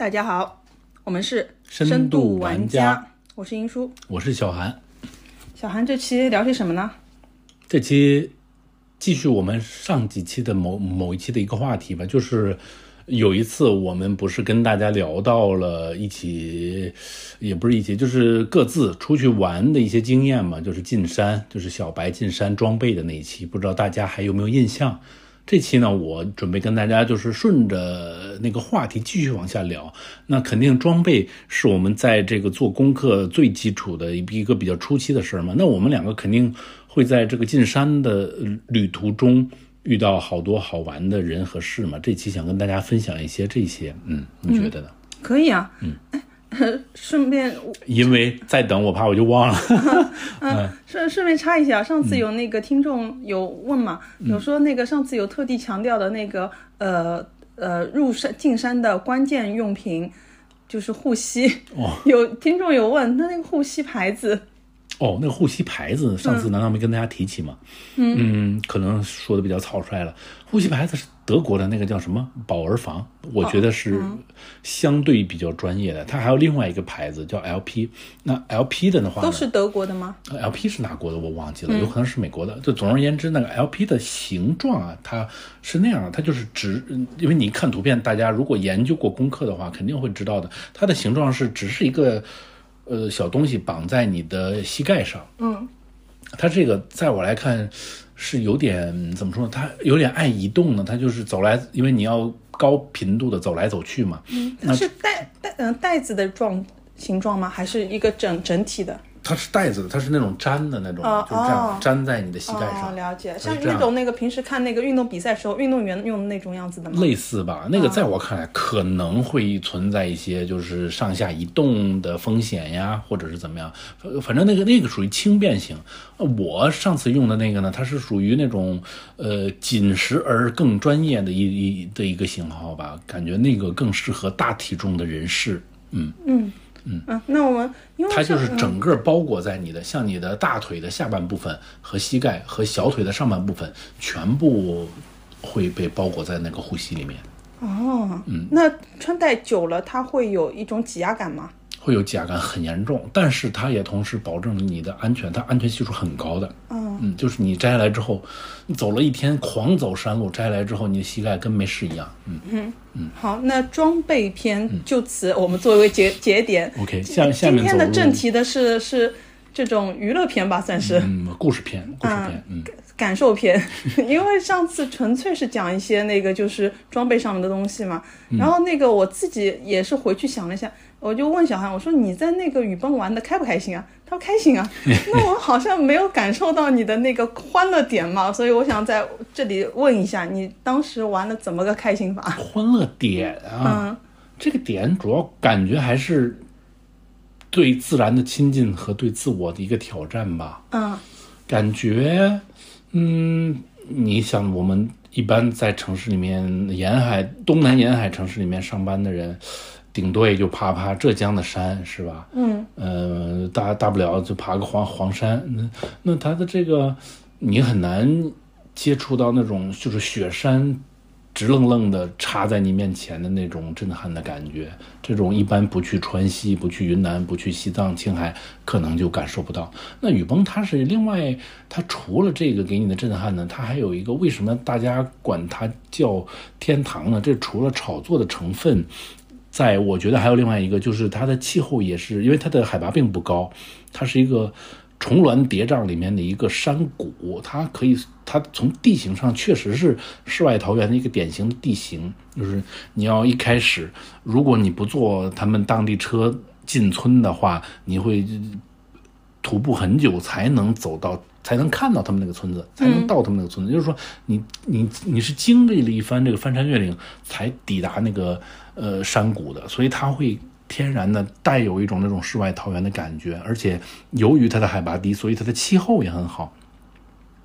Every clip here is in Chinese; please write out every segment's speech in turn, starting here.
大家好，我们是深度玩玩家，我是英叔。我是小韩。小韩这期聊些什么呢？这期继续我们上几期的某某一期的一个话题吧，就是有一次我们不是跟大家聊到了一起，也不是一起，就是各自出去玩的一些经验嘛，就是进山，就是小白进山装备的那一期，不知道大家还有没有印象？这期呢，我准备跟大家就是顺着那个话题继续往下聊。那肯定装备是我们在这个做功课最基础的一个比较初期的事儿嘛。那我们两个肯定会在这个进山的旅途中遇到好多好玩的人和事嘛。这期想跟大家分享一些这些，嗯，你觉得呢？可以啊，嗯，顺便因为再等我怕我就忘了。嗯，顺顺便插一下，上次有那个听众有问嘛，有说那个上次有特地强调的那个呃呃入山进山的关键用品就是护膝。哦，有听众有问，那那个护膝牌子。哦，那个护膝牌子，上次难道没跟大家提起吗？嗯，可能说的比较草率了。护膝牌子是德国的那个叫什么保儿房，我觉得是相对比较专业的。它还有另外一个牌子叫 LP，那 LP 的的话都是德国的吗？LP 是哪国的？我忘记了，有可能是美国的。就总而言之，那个 LP 的形状啊，它是那样的，它就是直，因为你看图片，大家如果研究过功课的话，肯定会知道的。它的形状是只是一个。呃，小东西绑在你的膝盖上，嗯，它这个在我来看是有点怎么说呢？它有点爱移动呢，它就是走来，因为你要高频度的走来走去嘛。嗯，它是带带嗯袋子的状形状吗？还是一个整整体的？它是带子的，它是那种粘的那种，就这样粘在你的膝盖上。了解，像那种那个平时看那个运动比赛时候，运动员用的那种样子的吗？类似吧，那个在我看来可能会存在一些就是上下移动的风险呀，或者是怎么样。反正那个那个属于轻便型。我上次用的那个呢，它是属于那种呃紧实而更专业的一一的一个型号吧，感觉那个更适合大体重的人士。嗯嗯。嗯啊，那我们因为它就是整个包裹在你的，像你的大腿的下半部分和膝盖和小腿的上半部分，全部会被包裹在那个护膝里面。哦，嗯，那穿戴久了，它会有一种挤压感吗？会有挤压感很严重，但是它也同时保证了你的安全，它安全系数很高的。嗯嗯，就是你摘下来之后，你走了一天狂走山路，摘下来之后，你的膝盖跟没事一样。嗯嗯嗯。好，那装备篇就此我们作为节节点。OK，下下面今天的正题的是是这种娱乐片吧，算是。嗯，故事片，故事片，嗯，感受片，因为上次纯粹是讲一些那个就是装备上面的东西嘛，然后那个我自己也是回去想了一下。我就问小韩，我说你在那个雨崩玩的开不开心啊？他说开心啊。那我好像没有感受到你的那个欢乐点嘛，所以我想在这里问一下，你当时玩的怎么个开心法？欢乐点啊，嗯，这个点主要感觉还是对自然的亲近和对自我的一个挑战吧。嗯，感觉，嗯，你想我们一般在城市里面沿海东南沿海城市里面上班的人。顶多也就爬爬浙江的山，是吧？嗯，呃，大大不了就爬个黄黄山。那那它的这个，你很难接触到那种就是雪山直愣愣的插在你面前的那种震撼的感觉。这种一般不去川西、不去云南、不去西藏、青海，可能就感受不到。那雨崩它是另外，它除了这个给你的震撼呢，它还有一个为什么大家管它叫天堂呢？这除了炒作的成分。在我觉得还有另外一个，就是它的气候也是，因为它的海拔并不高，它是一个重峦叠嶂里面的一个山谷，它可以，它从地形上确实是世外桃源的一个典型的地形。就是你要一开始，如果你不坐他们当地车进村的话，你会徒步很久才能走到，才能看到他们那个村子，才能到他们那个村子。就是说，你你你是经历了一番这个翻山越岭，才抵达那个。呃，山谷的，所以它会天然的带有一种那种世外桃源的感觉，而且由于它的海拔低，所以它的气候也很好。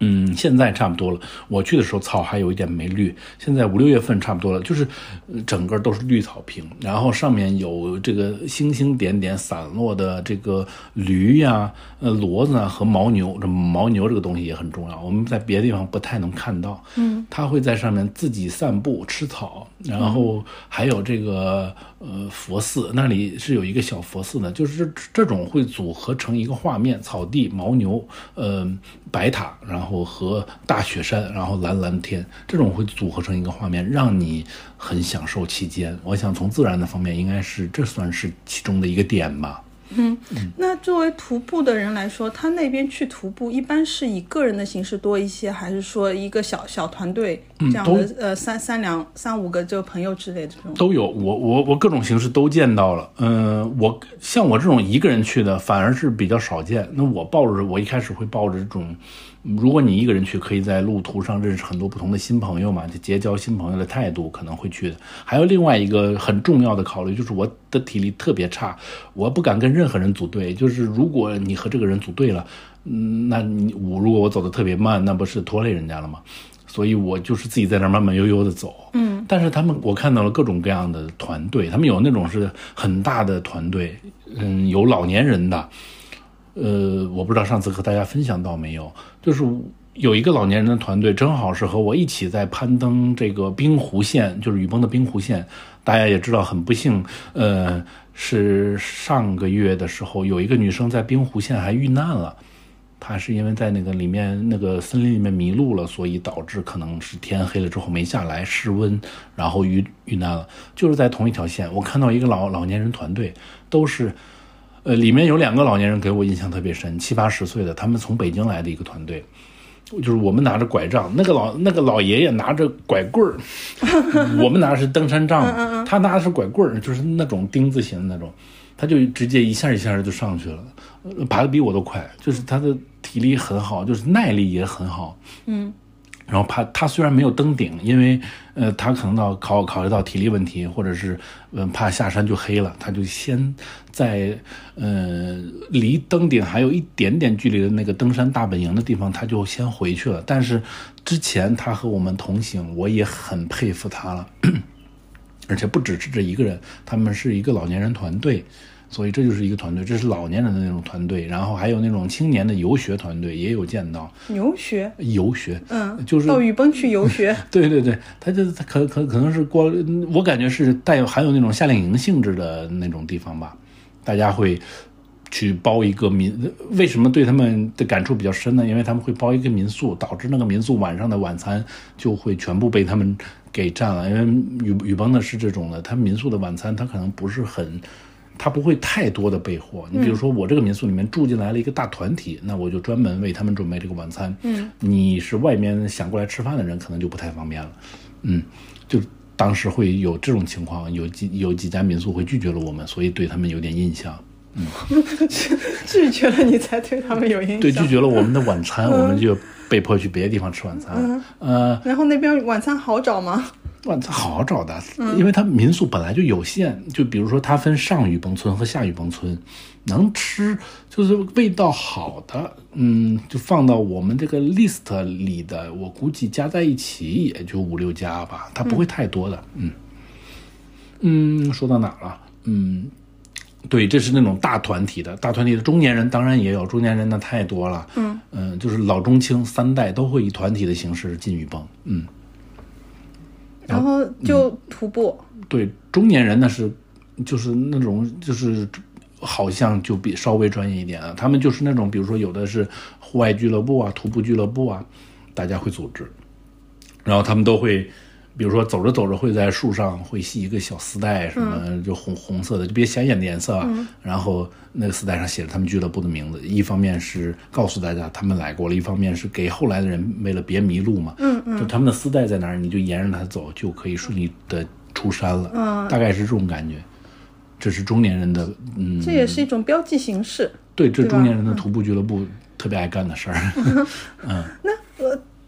嗯，现在差不多了。我去的时候草还有一点没绿，现在五六月份差不多了，就是呃整个都是绿草坪，然后上面有这个星星点点散落的这个驴呀、呃骡子啊和牦牛。这牦牛这个东西也很重要，我们在别的地方不太能看到。嗯，它会在上面自己散步吃草，然后还有这个呃佛寺，那里是有一个小佛寺的，就是这这种会组合成一个画面：草地、牦牛、呃白塔，然后和大雪山，然后蓝蓝天，这种会组合成一个画面，让你很享受其间。我想从自然的方面，应该是这算是其中的一个点吧。嗯那作为徒步的人来说，他那边去徒步一般是以个人的形式多一些，还是说一个小小团队这样的？呃，三三两三五个就朋友之类的这种。都有，我我我各种形式都见到了。嗯、我像我这种一个人去的，反而是比较少见。那我抱着我一开始会抱着这种，如果你一个人去，可以在路途上认识很多不同的新朋友嘛，就结交新朋友的态度可能会去的。还有另外一个很重要的考虑，就是我的体力特别差，我不敢跟任何人组队。就是如果你和这个人组队了，嗯，那你我如果我走的特别慢，那不是拖累人家了吗？所以我就是自己在那儿慢慢悠悠的走。嗯，但是他们我看到了各种各样的团队，他们有那种是很大的团队，嗯，有老年人的，呃，我不知道上次和大家分享到没有，就是有一个老年人的团队，正好是和我一起在攀登这个冰湖线，就是雨崩的冰湖线。大家也知道，很不幸，呃，是上个月的时候，有一个女生在冰湖线还遇难了。她是因为在那个里面那个森林里面迷路了，所以导致可能是天黑了之后没下来，失温，然后遇遇难了。就是在同一条线，我看到一个老老年人团队，都是，呃，里面有两个老年人给我印象特别深，七八十岁的，他们从北京来的一个团队。就是我们拿着拐杖，那个老那个老爷爷拿着拐棍儿，我们拿的是登山杖，他拿的是拐棍儿，就是那种钉子型的那种，他就直接一下一下就上去了，呃爬的比我都快，就是他的体力很好，就是耐力也很好，嗯。然后怕他虽然没有登顶，因为呃他可能到考考虑到体力问题，或者是嗯、怕下山就黑了，他就先在呃离登顶还有一点点距离的那个登山大本营的地方，他就先回去了。但是之前他和我们同行，我也很佩服他了，而且不只是这一个人，他们是一个老年人团队。所以这就是一个团队，这是老年人的那种团队，然后还有那种青年的游学团队也有见到。游学，游学，嗯，就是到雨崩去游学，对对对，他就他可可可能是过，我感觉是带有含有那种夏令营性质的那种地方吧，大家会去包一个民，为什么对他们的感触比较深呢？因为他们会包一个民宿，导致那个民宿晚上的晚餐就会全部被他们给占了。因为雨雨崩的是这种的，他民宿的晚餐他可能不是很。他不会太多的备货，你比如说我这个民宿里面住进来了一个大团体，那我就专门为他们准备这个晚餐。嗯，你是外面想过来吃饭的人，可能就不太方便了。嗯，就当时会有这种情况，有几有几家民宿会拒绝了我们，所以对他们有点印象。拒绝了你才对他们有印象。对，拒绝了我们的晚餐，我们就被迫去别的地方吃晚餐。呃，然后那边晚餐好找吗？晚餐好找的，因为它民宿本来就有限，就比如说它分上雨崩村和下雨崩村，能吃就是味道好的，嗯，就放到我们这个 list 里的，我估计加在一起也就五六家吧，它不会太多的，嗯嗯，说到哪儿了？嗯。对，这是那种大团体的，大团体的中年人当然也有，中年人那太多了。嗯嗯、就是老中青三代都会以团体的形式进雨崩。嗯，然后就徒步，对，中年人那是就是那种就是好像就比稍微专业一点啊，他们就是那种比如说有的是户外俱乐部啊、徒步俱乐部啊，大家会组织，然后他们都会。比如说走着走着会在树上会系一个小丝带，什么就红红色的，就别显眼的颜色啊。然后那个丝带上写着他们俱乐部的名字，一方面是告诉大家他们来过了，一方面是给后来的人为了别迷路嘛。嗯嗯。就他们的丝带在哪儿，你就沿着它走，就可以顺利的出山了。嗯，大概是这种感觉。这是中年人的，嗯，这也是一种标记形式。对，这中年人的徒步俱乐部特别爱干的事儿。嗯那呃，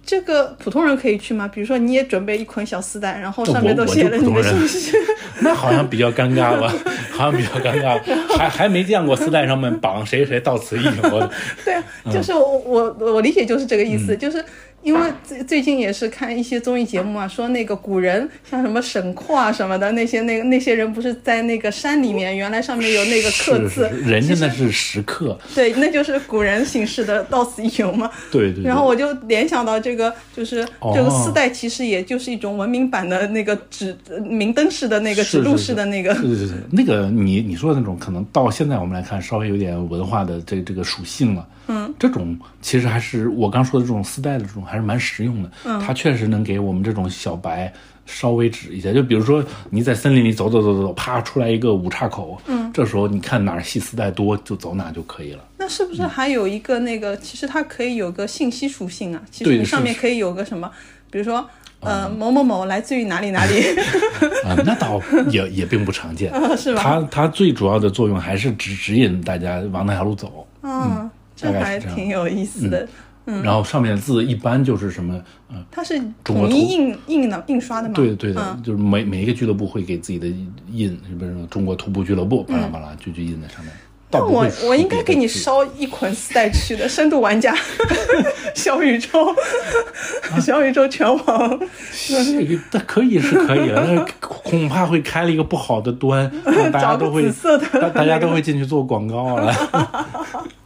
这个普通人可以去吗？比如说你也准备一捆小丝带，然后上面都写了你的信息。那好像比较尴尬吧？好像比较尴尬，还还没见过丝带上面绑谁谁到此一游。对啊，嗯就是我我我理解就是这个意思，就是因为最最近也是看一些综艺节目啊，说那个古人像什么沈括啊什么的那些那个那些人不是在那个山里面，原来上面有那个刻字人真的是石刻，对，那就是古人形式的到此一游嘛。对对对。然后我就联想到这个，就是哦这个丝带，其实也就是一种文明版的那个指呃明灯式的那个指路式的那个，是是是，那个你你说的那种，可能到现在我们来看，稍微有点文化的这这个属性了。嗯，这种其实还是我刚说的这种丝带的这种，还是蛮实用的。嗯，它确实能给我们这种小白稍微指一下。就比如说你在森林里走走走走走，啪出来一个五岔口，嗯，这时候你看哪儿系丝带多，就走哪就可以了。那是不是还有一个那个？其实它可以有个信息属性啊。其实对你上面可以有个什么，比如说呃某某某来自于哪里哪里，啊、那倒也也并不常见，是吧？它它最主要的作用还是指指引大家往哪条路走。嗯，这还挺有意思的。然后上面的字一般就是什么，嗯、它是统一印印的印刷的嘛？对对的，嗯就是每每一个俱乐部会给自己的印，什么什么中国徒步俱乐部，巴拉巴拉就就印在上面。那我我应该给你输捎一捆丝带去的，深度玩家，小宇宙，小宇宙全网，别的，这个可以是可以了，但是 恐怕会开了一个不好的端，大家都会紫色的大大家都会进去做广告了。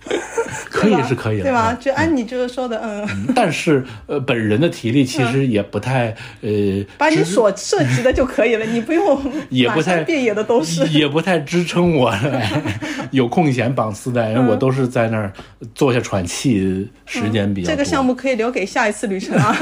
可以是可以了，对吧？嗯就按你这个说的，嗯，但是呃，本人的体力其实也不太呃，把你所涉及的就可以了，你不用 也不太遍野的都是。也不太支撑我来 有空闲绑丝带，因为我都是在那儿坐下喘气，时间比较。这个项目可以留给下一次旅程啊。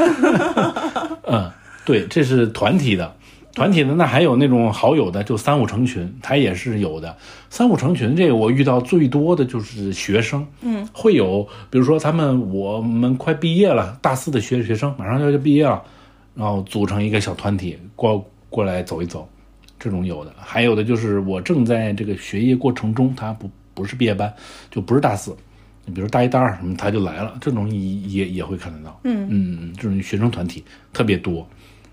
嗯，对，这是团体的，团体的那还有那种好友的，就三五成群，他也是有的。三五成群这个我遇到最多的就是学生，嗯，会有比如说他们我们快毕业了，大四的学学生马上就要毕业了，然后组成一个小团体过过来走一走，这种有的。还有的就是我正在这个学业过程中，他不不是毕业班，就不是大四。你比如大一、大二什么，他就来了，这种也也也会看得到。嗯嗯，这种学生团体特别多，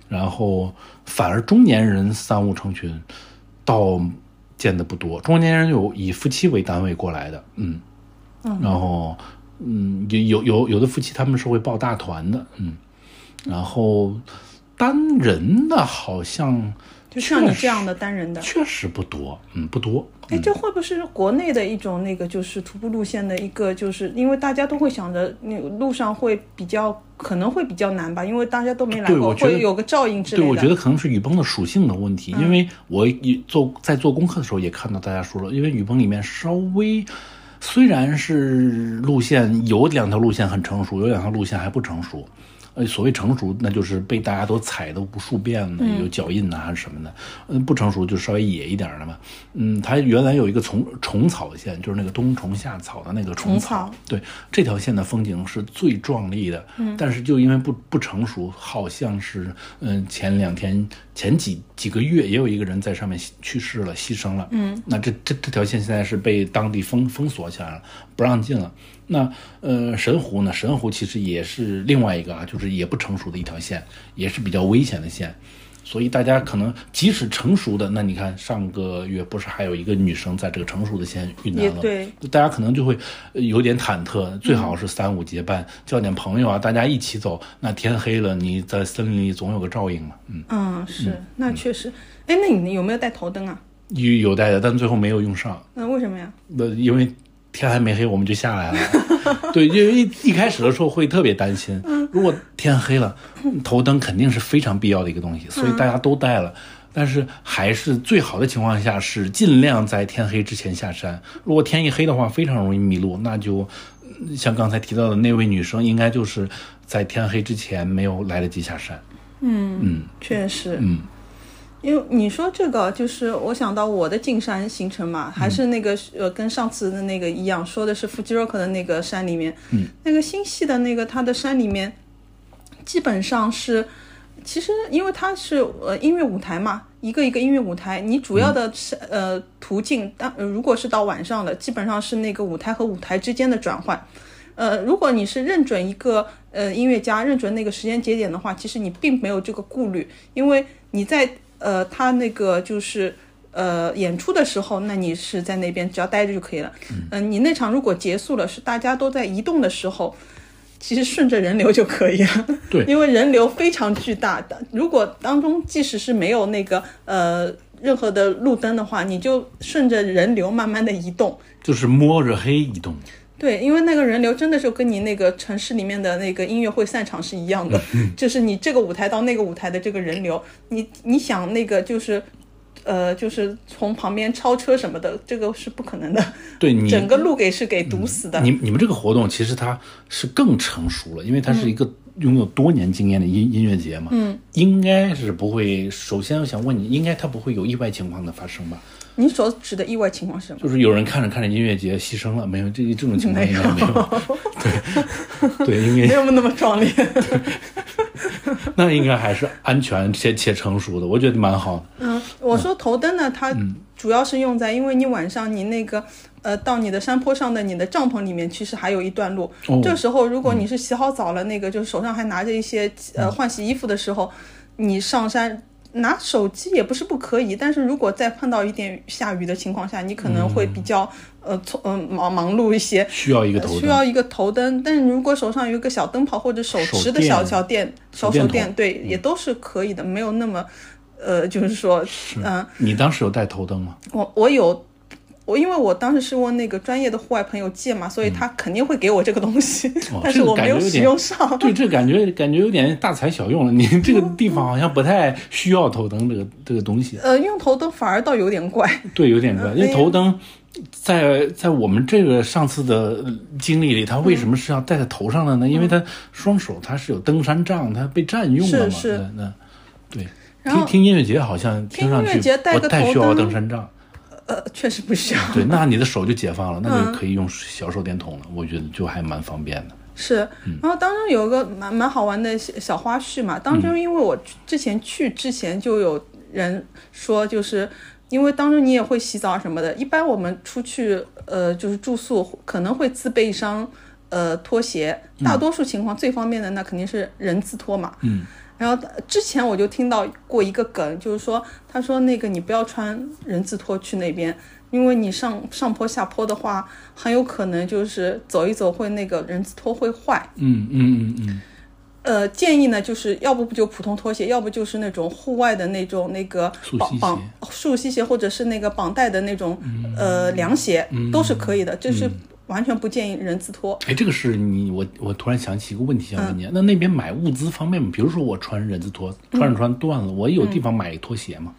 然后反而中年人三五成群，倒见的不多。中年人有以夫妻为单位过来的，嗯，然后嗯有有有有的夫妻他们是会抱大团的，嗯，然后单人的好像就像你这样的单人的，确实不多，嗯，不多。哎，这会不会是国内的一种那个就是徒步路线的一个，就是因为大家都会想着那路上会比较可能会比较难吧，因为大家都没来过，会有个照应之类的对，我觉得可能是雨崩的属性的问题，因为我也做在做功课的时候也看到大家说了，因为雨崩里面稍微虽然是路线有两条路线很成熟，有两条路线还不成熟。呃，所谓成熟，那就是被大家都踩的无数遍了，有脚印呐、还是什么的。嗯，不成熟就稍微野一点的嘛。嗯，它原来有一个虫虫草线，就是那个冬虫夏草的那个虫虫草对，这条线的风景是最壮丽的，嗯，但是就因为不不成熟，好像是嗯前两天前几几个月也有一个人在上面去世了，牺牲了，嗯，那这这这条线现在是被当地封封锁起来了，不让进了。那呃神湖呢？神湖其实也是另外一个啊，就是也不成熟的一条线，也是比较危险的线。所以大家可能即使成熟的，那你看上个月不是还有一个女生在这个成熟的线遇难了？对，大家可能就会呃有点忐忑，最好是三五结伴，叫点朋友啊，大家一起走。那天黑了，你在森林里总有个照应嘛。嗯，嗯，是，那确实。哎，那你有没有带头灯啊？有有带的，但最后没有用上。那为什么呀？那因为天还没黑，我们就下来了。对，因为一一开始的时候会特别担心，如果天黑了，头灯肯定是非常必要的一个东西，所以大家都带了。但是还是最好的情况下是尽量在天黑之前下山。如果天一黑的话，非常容易迷路，那就嗯像刚才提到的那位女生，应该就是在天黑之前没有来得及下山。嗯嗯确实，嗯，因为你说这个，就是我想到我的进山行程嘛，还是那个呃，跟上次的那个一样，说的是富基洛克的那个山里面，嗯，那个新系的那个它的山里面，基本上是，其实因为它是呃音乐舞台嘛，一个一个音乐舞台，你主要的是、呃途径，但、呃如果是到晚上的，基本上是那个舞台和舞台之间的转换。呃，如果你是认准一个呃音乐家，认准那个时间节点的话，其实你并没有这个顾虑，因为你在呃他那个就是呃演出的时候，那你是在那边只要待着就可以了。嗯、你那场如果结束了，是大家都在移动的时候。其实顺着人流就可以了，对 因为人流非常巨大的。如果当中即使是没有那个呃任何的路灯的话，你就顺着人流慢慢的移动。就是摸着黑移动。对，因为那个人流真的是跟你那个城市里面的那个音乐会散场是一样的，就是你这个舞台到那个舞台的这个人流，你你想那个就是，呃，就是从旁边超车什么的，这个是不可能的，对你整个路给是给堵死的。你你们这个活动其实它是更成熟了，因为它是一个拥有多年经验的音音乐节嘛，嗯，应该是不会。首先，我想问你，应该它不会有意外情况的发生吧？你所指的意外情况是什么？就是有人看着看着音乐节牺牲了，没有这这种情况应该没有。对 对，因为没有那么壮烈。那应该还是安全且且成熟的，我觉得蛮好的。嗯，我说头灯呢，它嗯主要是用在，因为你晚上你那个呃到你的山坡上的你的帐篷里面，其实还有一段路。哦这时候如果你是洗好澡了，那个就是手上还拿着一些呃换洗衣服的时候，你上山。拿手机也不是不可以，但是如果再碰到一点下雨的情况下，你可能会比较、呃匆嗯忙忙碌一些，需要一个头灯，需要一个头灯。但是如果手上有一个小灯泡或者手持的小小电小手电筒手电，对，也都是可以的，没有那么呃，就是说，嗯、你当时有带头灯吗？我我有。我因为我当时是问那个专业的户外朋友借嘛，所以他肯定会给我这个东西，哦 但是我没有使用上。对，这感觉感觉有点大材小用了。你这个地方好像不太需要头灯这个这个东西。呃，用头灯反而倒有点怪。对，有点怪，因为哎头灯在在我们这个上次的经历里，它为什么是要戴在头上的呢？因为它双手它是有登山杖，它被占用了嘛。是是那那对。听听音乐节好像听上去不太需要登山杖，呃，确实不需要。对，那你的手就解放了，那嗯就可以用小手电筒了，我觉得就还蛮方便的。是，嗯然后当中有一个蛮蛮好玩的小小花絮嘛。当嗯中因为我之前去之前就有人说，就是因为当中你也会洗澡什么的，一般我们出去呃就是住宿可能会自备一双呃拖鞋，大多数情况最方便的那肯定是人字拖嘛。嗯。然后之前我就听到过一个梗，就是说，他说那个你不要穿人字拖去那边，因为你上上坡下坡的话，很有可能就是走一走会那个人字拖会坏。嗯嗯嗯嗯，呃，建议呢就是要不就普通拖鞋，要不就是那种户外的那种那个绑绑鞋束膝鞋，或者是那个绑带的那种、呃凉鞋，都是可以的。就是完全不建议人字拖。哎，这个是你我我突然想起一个问题想嗯问你，那那边买物资方便吗？比如说我穿人字拖，穿着穿断了，我有地方买拖鞋吗？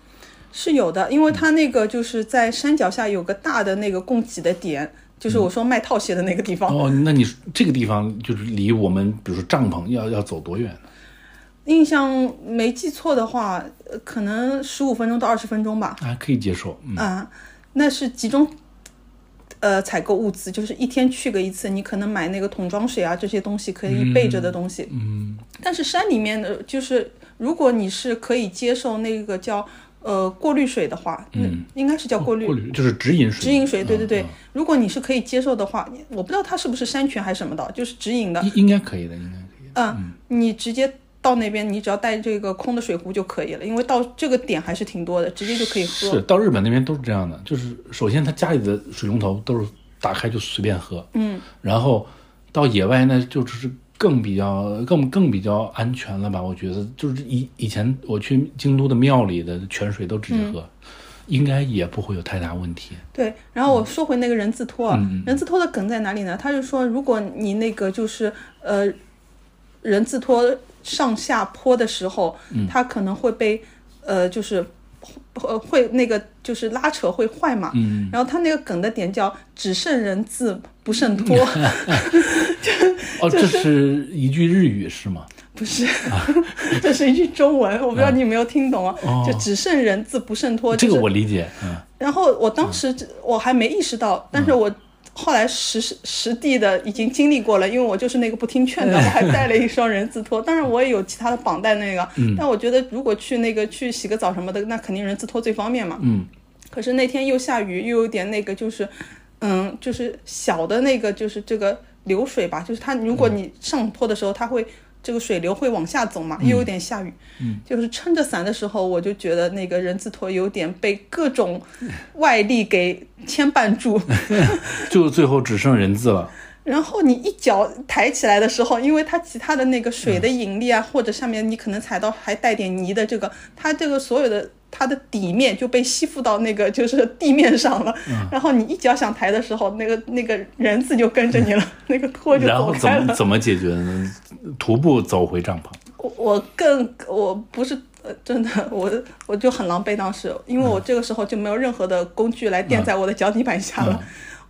是有的，因为它那个就是在山脚下有个大的那个供给的点，就是我说卖套鞋的那个地方。哦，那你这个地方就是离我们比如说帐篷要要走多远呢？印象没记错的话，呃可能十五分钟到二十分钟吧。啊可以接受，嗯，啊、那是集中呃采购物资，就是一天去个一次，你可能买那个桶装水啊这些东西可以备着的东西。嗯。但是山里面的，就是如果你是可以接受那个叫呃过滤水的话，嗯，应该是叫过滤。过滤就是直饮水，直饮水，对对对嗯，如果你是可以接受的话，我不知道它是不是山泉还是什么的，就是直饮的嗯，应应该可以的，应该可以的。嗯，你直接到那边，你只要带这个空的水壶就可以了，因为到这个点还是挺多的，直接就可以喝。是到日本那边都是这样的，就是首先他家里的水龙头都是打开就随便喝，嗯，然后到野外那就是更比较更更比较安全了吧？我觉得就是以以前我去京都的庙里的泉水都直接喝，应该也不会有太大问题。对，然后我说回那个人字拖人字拖的梗在哪里呢？他就说，如果你那个就是呃人字拖上下坡的时候，嗯它可能会被呃就是呃会那个就是拉扯会坏嘛。嗯，然后他那个梗的点叫“只剩人字不剩拖 ”，哦，这是一句日语是吗？不是，这是一句中文，我不知道你有没有听懂啊？哦就只剩人字不剩拖，这个我理解，嗯，然后我当时我还没意识到，但是我后来实实地的已经经历过了，因为我就是那个不听劝的，我还带了一双人字拖，当然我也有其他的绑带那个，但我觉得如果去那个去洗个澡什么的，那肯定人字拖最方便嘛。嗯。可是那天又下雨，又有点那个就是。嗯，就是小的那个就是这个流水吧，就是它如果你上坡的时候，它会这个水流会往下走嘛，又有点下雨，嗯，就是撑着伞的时候，我就觉得那个人字拖有点被各种外力给牵绊住，就最后只剩人字了。然后你一脚抬起来的时候，因为它其他的那个水的引力啊，或者上面你可能踩到还带点泥的这个，它这个所有的它的底面就被吸附到那个就是地面上了。然后你一脚想抬的时候，那个那个人字就跟着你了，那个拖就然后怎。么怎么解决呢？徒步走回帐篷。我我更我不是呃真的我我就很狼狈当时，因为我这个时候就没有任何的工具来垫在我的脚底板下了，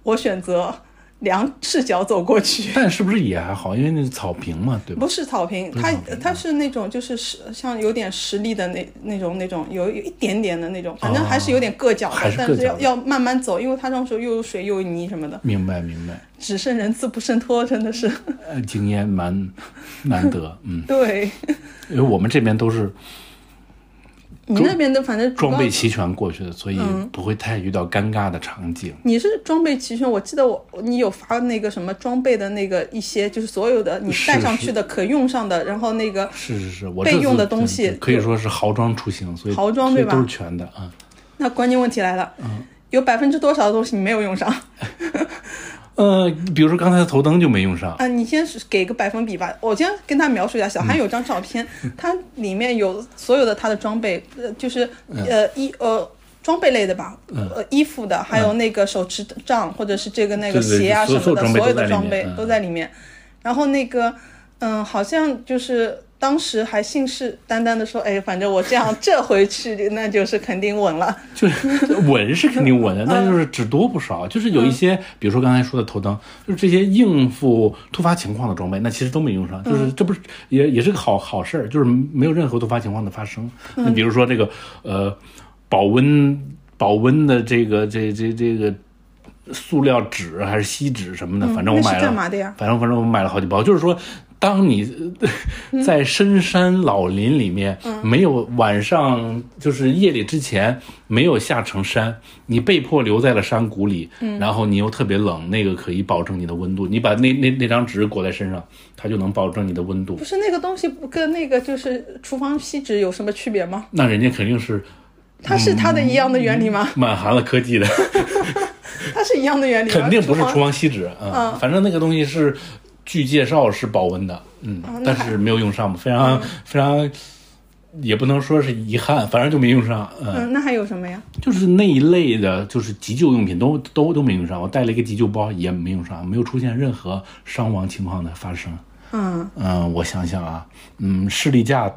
我选择两赤脚走过去。但是不是也还好？因为那是草坪嘛，对吧？不是草坪，它它是那种就是实像有点实力的那那种那种有有一点点的那种，反正还是有点硌脚的，但是要要慢慢走，因为它那时候又有水又有泥什么的，明白明白，只剩人字不剩拖，真的是呃，经验蛮难得，嗯，对。因为我们这边都是你那边的反正装备齐全过去的，所以嗯不会太遇到尴尬的场景。你是装备齐全，我记得我你有发那个什么装备的那个一些，就是所有的你带上去的可用上的，然后那个是是是，我备用的东西可以说是豪装出行，所以豪装对吧都是全的啊。那关键问题来了，嗯有百分之多少的东西你没有用上 呃，比如说刚才的头灯就没用上，啊？你先是给个百分比吧。我先跟他描述一下，小韩有张照片，嗯它里面有所有的他的装备，呃，就是嗯呃衣呃。装备类的吧，呃，衣服的，还有那个手持杖，或者是这个那个鞋啊什么的，所有的装备都在里面。然后那个，嗯，好像就是当时还信誓旦旦的说，哎，反正我这样这回去，那就是肯定稳了。就是稳是肯定稳的，嗯但就是只多不少。就是有一些，比如说刚才说的头灯，就是这些应付突发情况的装备，那其实都没用上。嗯就是这不是也也是个好好事儿，就是没有任何突发情况的发生。嗯那比如说这个呃保温保温的这个这这这个塑料纸还是锡纸什么的，反正我买了，干嘛的呀反正反正我买了好几包，就是说。当你呃在深山老林里面，没有晚上就是夜里之前没有下成山，你被迫留在了山谷里，然后你又特别冷，那个可以保证你的温度。你把那那那张纸裹在身上，它就能保证你的温度不。是那个东西跟那个就是厨房锡纸有什么区别吗？那人家肯定是它是它的一样的原理吗？满含了科技的，它是一样的原理？肯定不是厨厨房锡纸啊、反正那个东西是据介绍是保温的，嗯，但是没有用上嘛，非常、非常。也不能说是遗憾，反正就没用上。嗯，嗯，那还有什么呀？就是那一类的，就是急救用品都都都没用上。我带了一个急救包，也没用上，没有出现任何伤亡情况的发生。嗯，嗯，我想想啊，嗯，士力架带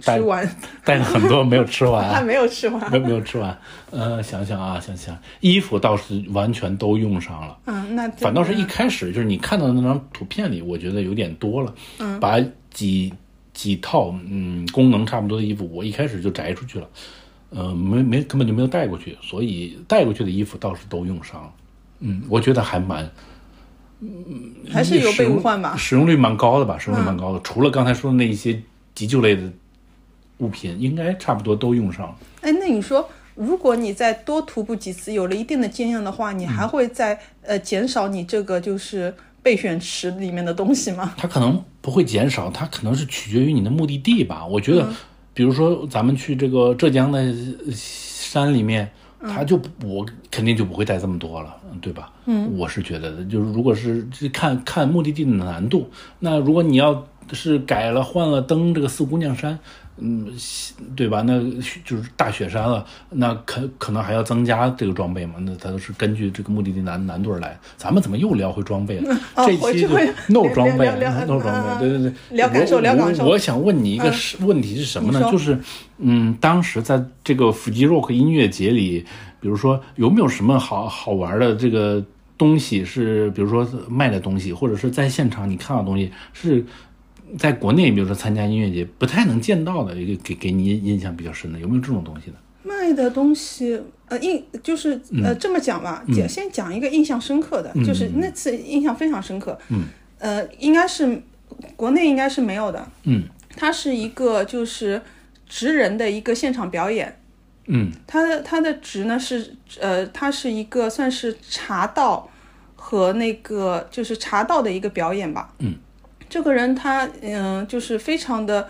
吃完，带了很多没有吃完 还完，没有吃完。没没有吃完。呃，想想啊，想想，衣服倒是完全都用上了。嗯，那反倒是一开始就是你看到的那张图片里，我觉得有点多了。嗯，把几几套嗯功能差不多的衣服，我一开始就摘出去了。呃，没没根本就没有带过去，所以带过去的衣服倒是都用上了。嗯，我觉得还蛮嗯还是有备无患吧。使用率蛮高的吧，使用率蛮高的。除了刚才说的那一些急救类的物品，应该差不多都用上了。哎，那你说，如果你再多徒步几次，有了一定的经验的话，你还会再呃减少你这个就是备选池里面的东西吗？它可能不会减少，它可能是取决于你的目的地吧。我觉得，比如说咱们去这个浙江的呃山里面，它就不我肯定就不会带这么多了，嗯对吧？嗯，我是觉得的，就是如果是是看看目的地的难度，那如果你要是改了换了登这个四姑娘山。嗯，对吧？那就是大雪山了，那可可能还要增加这个装备嘛？那它都是根据这个目的地难难度而来。咱们怎么又聊回装备了？哦这期就 no 装备，no 装备，嗯对对对，聊感受我聊感受我我想问你一个是问题是什么呢？就是嗯，当时在这个腹肌 rock 音乐节里，比如说有没有什么好好玩的这个东西是，比如说卖的东西，或者是在现场你看到的东西是。在国内，比如说参加音乐节不太能见到的一个给给你印象比较深的，有没有这种东西的？卖的东西，呃，印就是呃这么讲吧，讲先讲一个印象深刻的，就是那次印象非常深刻。嗯，呃，应该是国内应该是没有的。嗯，它是一个就是职人的一个现场表演，嗯它的它的职呢是呃，它是一个算是茶道和那个就是茶道的一个表演吧。嗯，这个人他嗯、就是非常的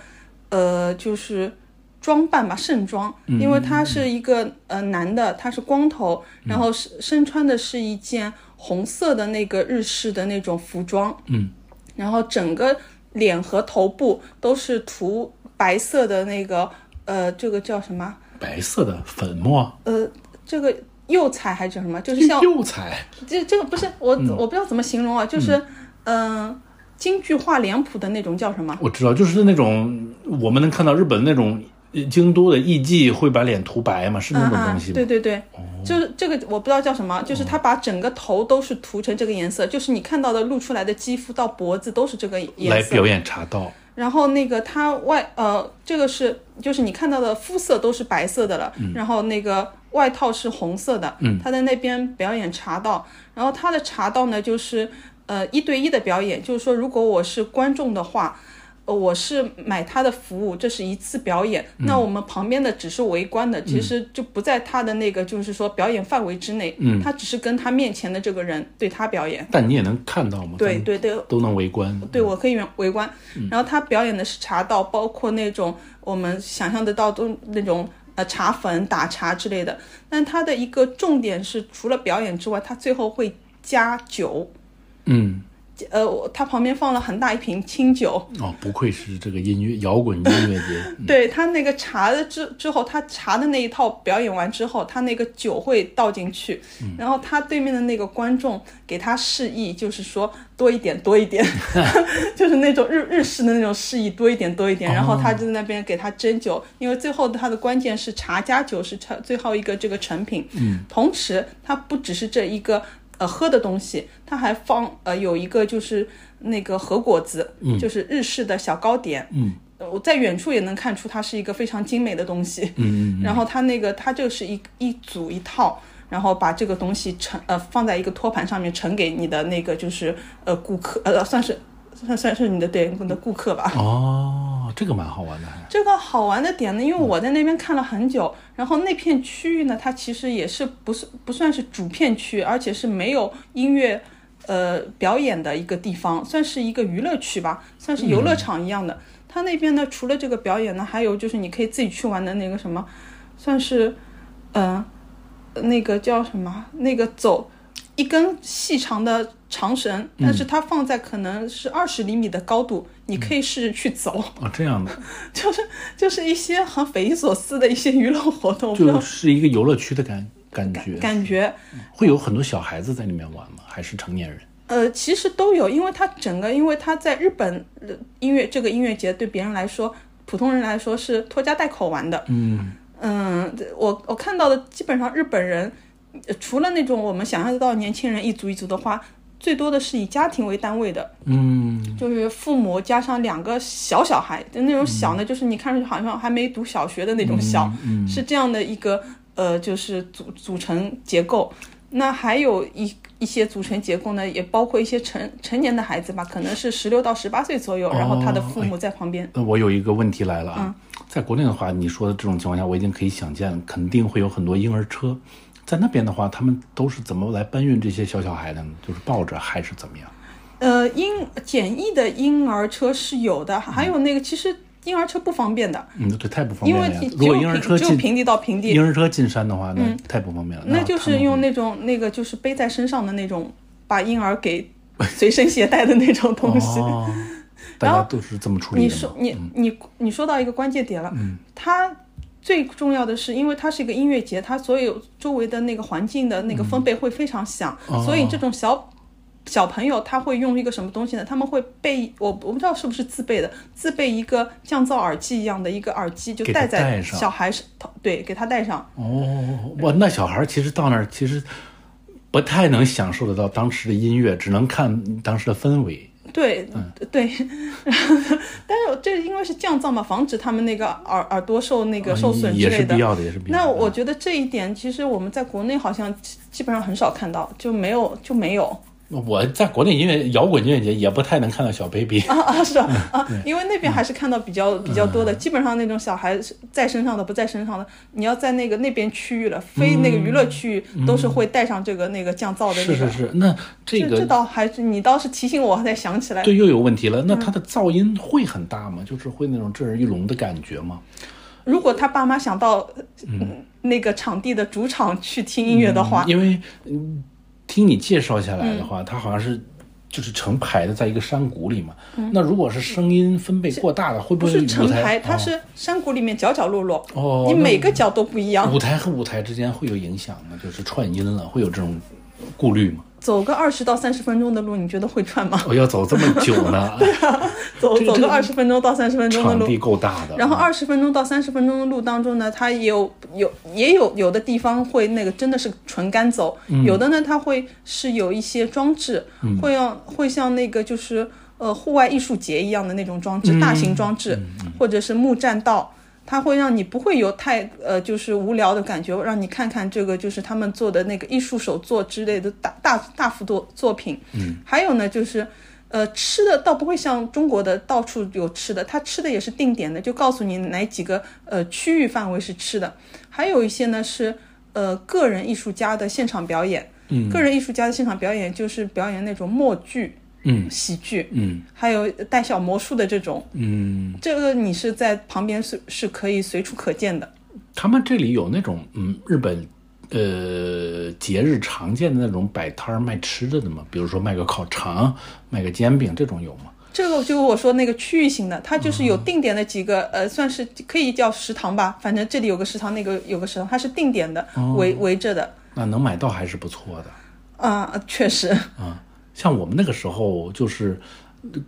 呃就是装扮吧盛装，因为他是一个呃男的，他是光头，然后身身穿的是一件红色的那个日式的那种服装。嗯，然后整个脸和头部都是涂白色的那个呃这个叫什么？白色的粉末，呃，这个釉彩还是叫什么？就是像釉彩，这这个不是我、我不知道怎么形容啊，就是嗯、京剧画脸谱的那种叫什么？我知道，就是那种我们能看到日本那种呃京都的艺妓会把脸涂白嘛，是那种东西吗？啊、对对对，就是这个我不知道叫什么，就是他把整个头都是涂成这个颜色，就是你看到的露出来的肌肤到脖子都是这个来颜色来。表演茶道。然后那个它外呃，这个是就是你看到的肤色都是白色的了，然后那个外套是红色的，嗯他在那边表演茶道，然后他的茶道呢就是呃一对一的表演，就是说如果我是观众的话。呃我是买他的服务，这是一次表演。那我们旁边的只是围观的，其实就不在他的那个，就是说表演范围之内。嗯他只是跟他面前的这个人对他表演。但你也能看到吗？对对对，都能围观。对，我可以围围观。然后他表演的是茶道，包括那种我们想象得到都那种呃茶粉、打茶之类的。但他的一个重点是，除了表演之外，他最后会加酒。嗯，呃，我他旁边放了很大一瓶清酒，哦，不愧是这个音乐摇滚音乐节。对他那个茶的之之后，他茶的那一套表演完之后，他那个酒会倒进去，然后他对面的那个观众给他示意，就是说多一点，多一点，就是那种日日式的那种示意，多一点，多一点，然后他就在那边给他斟酒，因为最后他的关键是茶加酒是茶最后一个这个成品，嗯，同时他不只是这一个。呃，喝的东西，它还放呃有一个就是那个和果子，嗯就是日式的小糕点，嗯呃我在远处也能看出它是一个非常精美的东西。嗯嗯 然后它那个它就是一一组一套，然后把这个东西盛呃放在一个托盘上面盛给你的那个就是呃顾客呃算是算算是你的点你的顾客吧。哦，这个蛮好玩的，这个好玩的点呢，因为我在那边看了很久，然后那片区域呢，它其实也是不是不算是主片区，而且是没有音乐呃表演的一个地方，算是一个娱乐区吧，算是游乐场一样的。它那边呢，除了这个表演呢，还有就是你可以自己去玩的那个什么，算是嗯、呃那个叫什么那个走。一根细长的长绳，但是它放在可能是二十厘米的高度，你可以试着去走。哦这样的，就是就是一些很匪夷所思的一些娱乐活动，就是一个游乐区的感感觉。感觉会有很多小孩子在里面玩吗？还是成年人？呃其实都有，因为它整个因为它在日本呃音乐这个音乐节对别人来说，普通人来说是拖家带口玩的。嗯嗯，我我看到的基本上日本人，呃除了那种我们想象得到年轻人一组一组的话，最多的是以家庭为单位的，嗯就是父母加上两个小小孩，就那种小呢，就是你看上去好像还没读小学的那种小，嗯是这样的一个呃，就是组组成结构。那还有一一些组成结构呢，也包括一些成成年的孩子吧，可能是十六到十八岁左右，然后他的父母在旁边。那我有一个问题来了嗯啊，在国内的话，你说的这种情况下，我已经可以想见，肯定会有很多婴儿车。在那边的话，他们都是怎么来搬运这些小小孩的呢？就是抱着还是怎么样？呃，婴简易的婴儿车是有的，还有那个其实婴儿车不方便的，嗯，对太不方便了因为。如果婴儿车只有平地到平地，婴儿车进山的话，那太不方便了。那就是用那种那个就是背在身上的那种，把婴儿给随身携带的那种东西。哦，大家都是这么处理的你说你你你说到一个关键点了，它最重要的是，因为它是一个音乐节，它所有周围的那个环境的那个分贝会非常响，哦所以这种小。小朋友他会用一个什么东西呢？他们会备我我不知道是不是自备的，自备一个降噪耳机一样的一个耳机，就戴在小孩头，对，给他戴上。哦，哇，那小孩其实到那儿其实不太能享受得到当时的音乐，只能看当时的氛围。对、嗯对，但是这因为是降噪嘛，防止他们那个耳耳朵受那个受损之类的。也是必要的，也是必要的。那我觉得这一点，其实我们在国内好像基基本上很少看到，就没有就没有。我在国内音乐摇滚音乐节也不太能看到小 baby，啊啊是啊啊，因为那边还是看到比较比较多的，基本上那种小孩在身上的不在身上的，你要在那个那边区域了，非那个娱乐区域都是会带上这个那个降噪的那个。是是是，那这个这倒还是你倒是提醒我才想起来，对又有问题了。那它的噪音会很大吗？就是会那种震耳欲聋的感觉吗？如果他爸妈想到、嗯、那个场地的主场去听音乐的话，因为嗯，听你介绍下来的话，它好像是就是成排的在一个山谷里嘛。那如果是声音分贝过大的，会不会不是成排，它哦是山谷里面角角落落，哦，你每个角都不一样。舞台和舞台之间会有影响吗？就是串音了，会有这种顾虑吗？走个二十到三十分钟的路，你觉得会串吗？我、要走这么久呢？对啊走走个个二十分钟到三十分钟的路场地，够大的。然后二十分钟到三十分钟的路当中呢，它也有有也有有的地方会那个真的是纯干走，有的呢它会是有一些装置，会让会像那个就是呃户外艺术节一样的那种装置，大型装置，或者是木栈道。它会让你不会有太呃就是无聊的感觉，让你看看这个就是他们做的那个艺术手作之类的大大大幅度作品。嗯，还有呢就是呃，吃的倒不会像中国的到处有吃的，它吃的也是定点的，就告诉你哪几个呃区域范围是吃的。还有一些呢是呃个人艺术家的现场表演，嗯个人艺术家的现场表演就是表演那种默剧、嗯喜剧，嗯还有带小魔术的这种，嗯，这个你是在旁边是是可以随处可见的。他们这里有那种嗯日本呃节日常见的那种摆摊儿卖吃的的吗？比如说卖个烤肠、卖个煎饼这种有吗？这个就是我说那个区域性的，它就是有定点的几个，呃，算是可以叫食堂吧，反正这里有个食堂，那个有个食堂，它是定点的，围围着的。那能买到还是不错的。啊、确实，啊，像我们那个时候，就是呃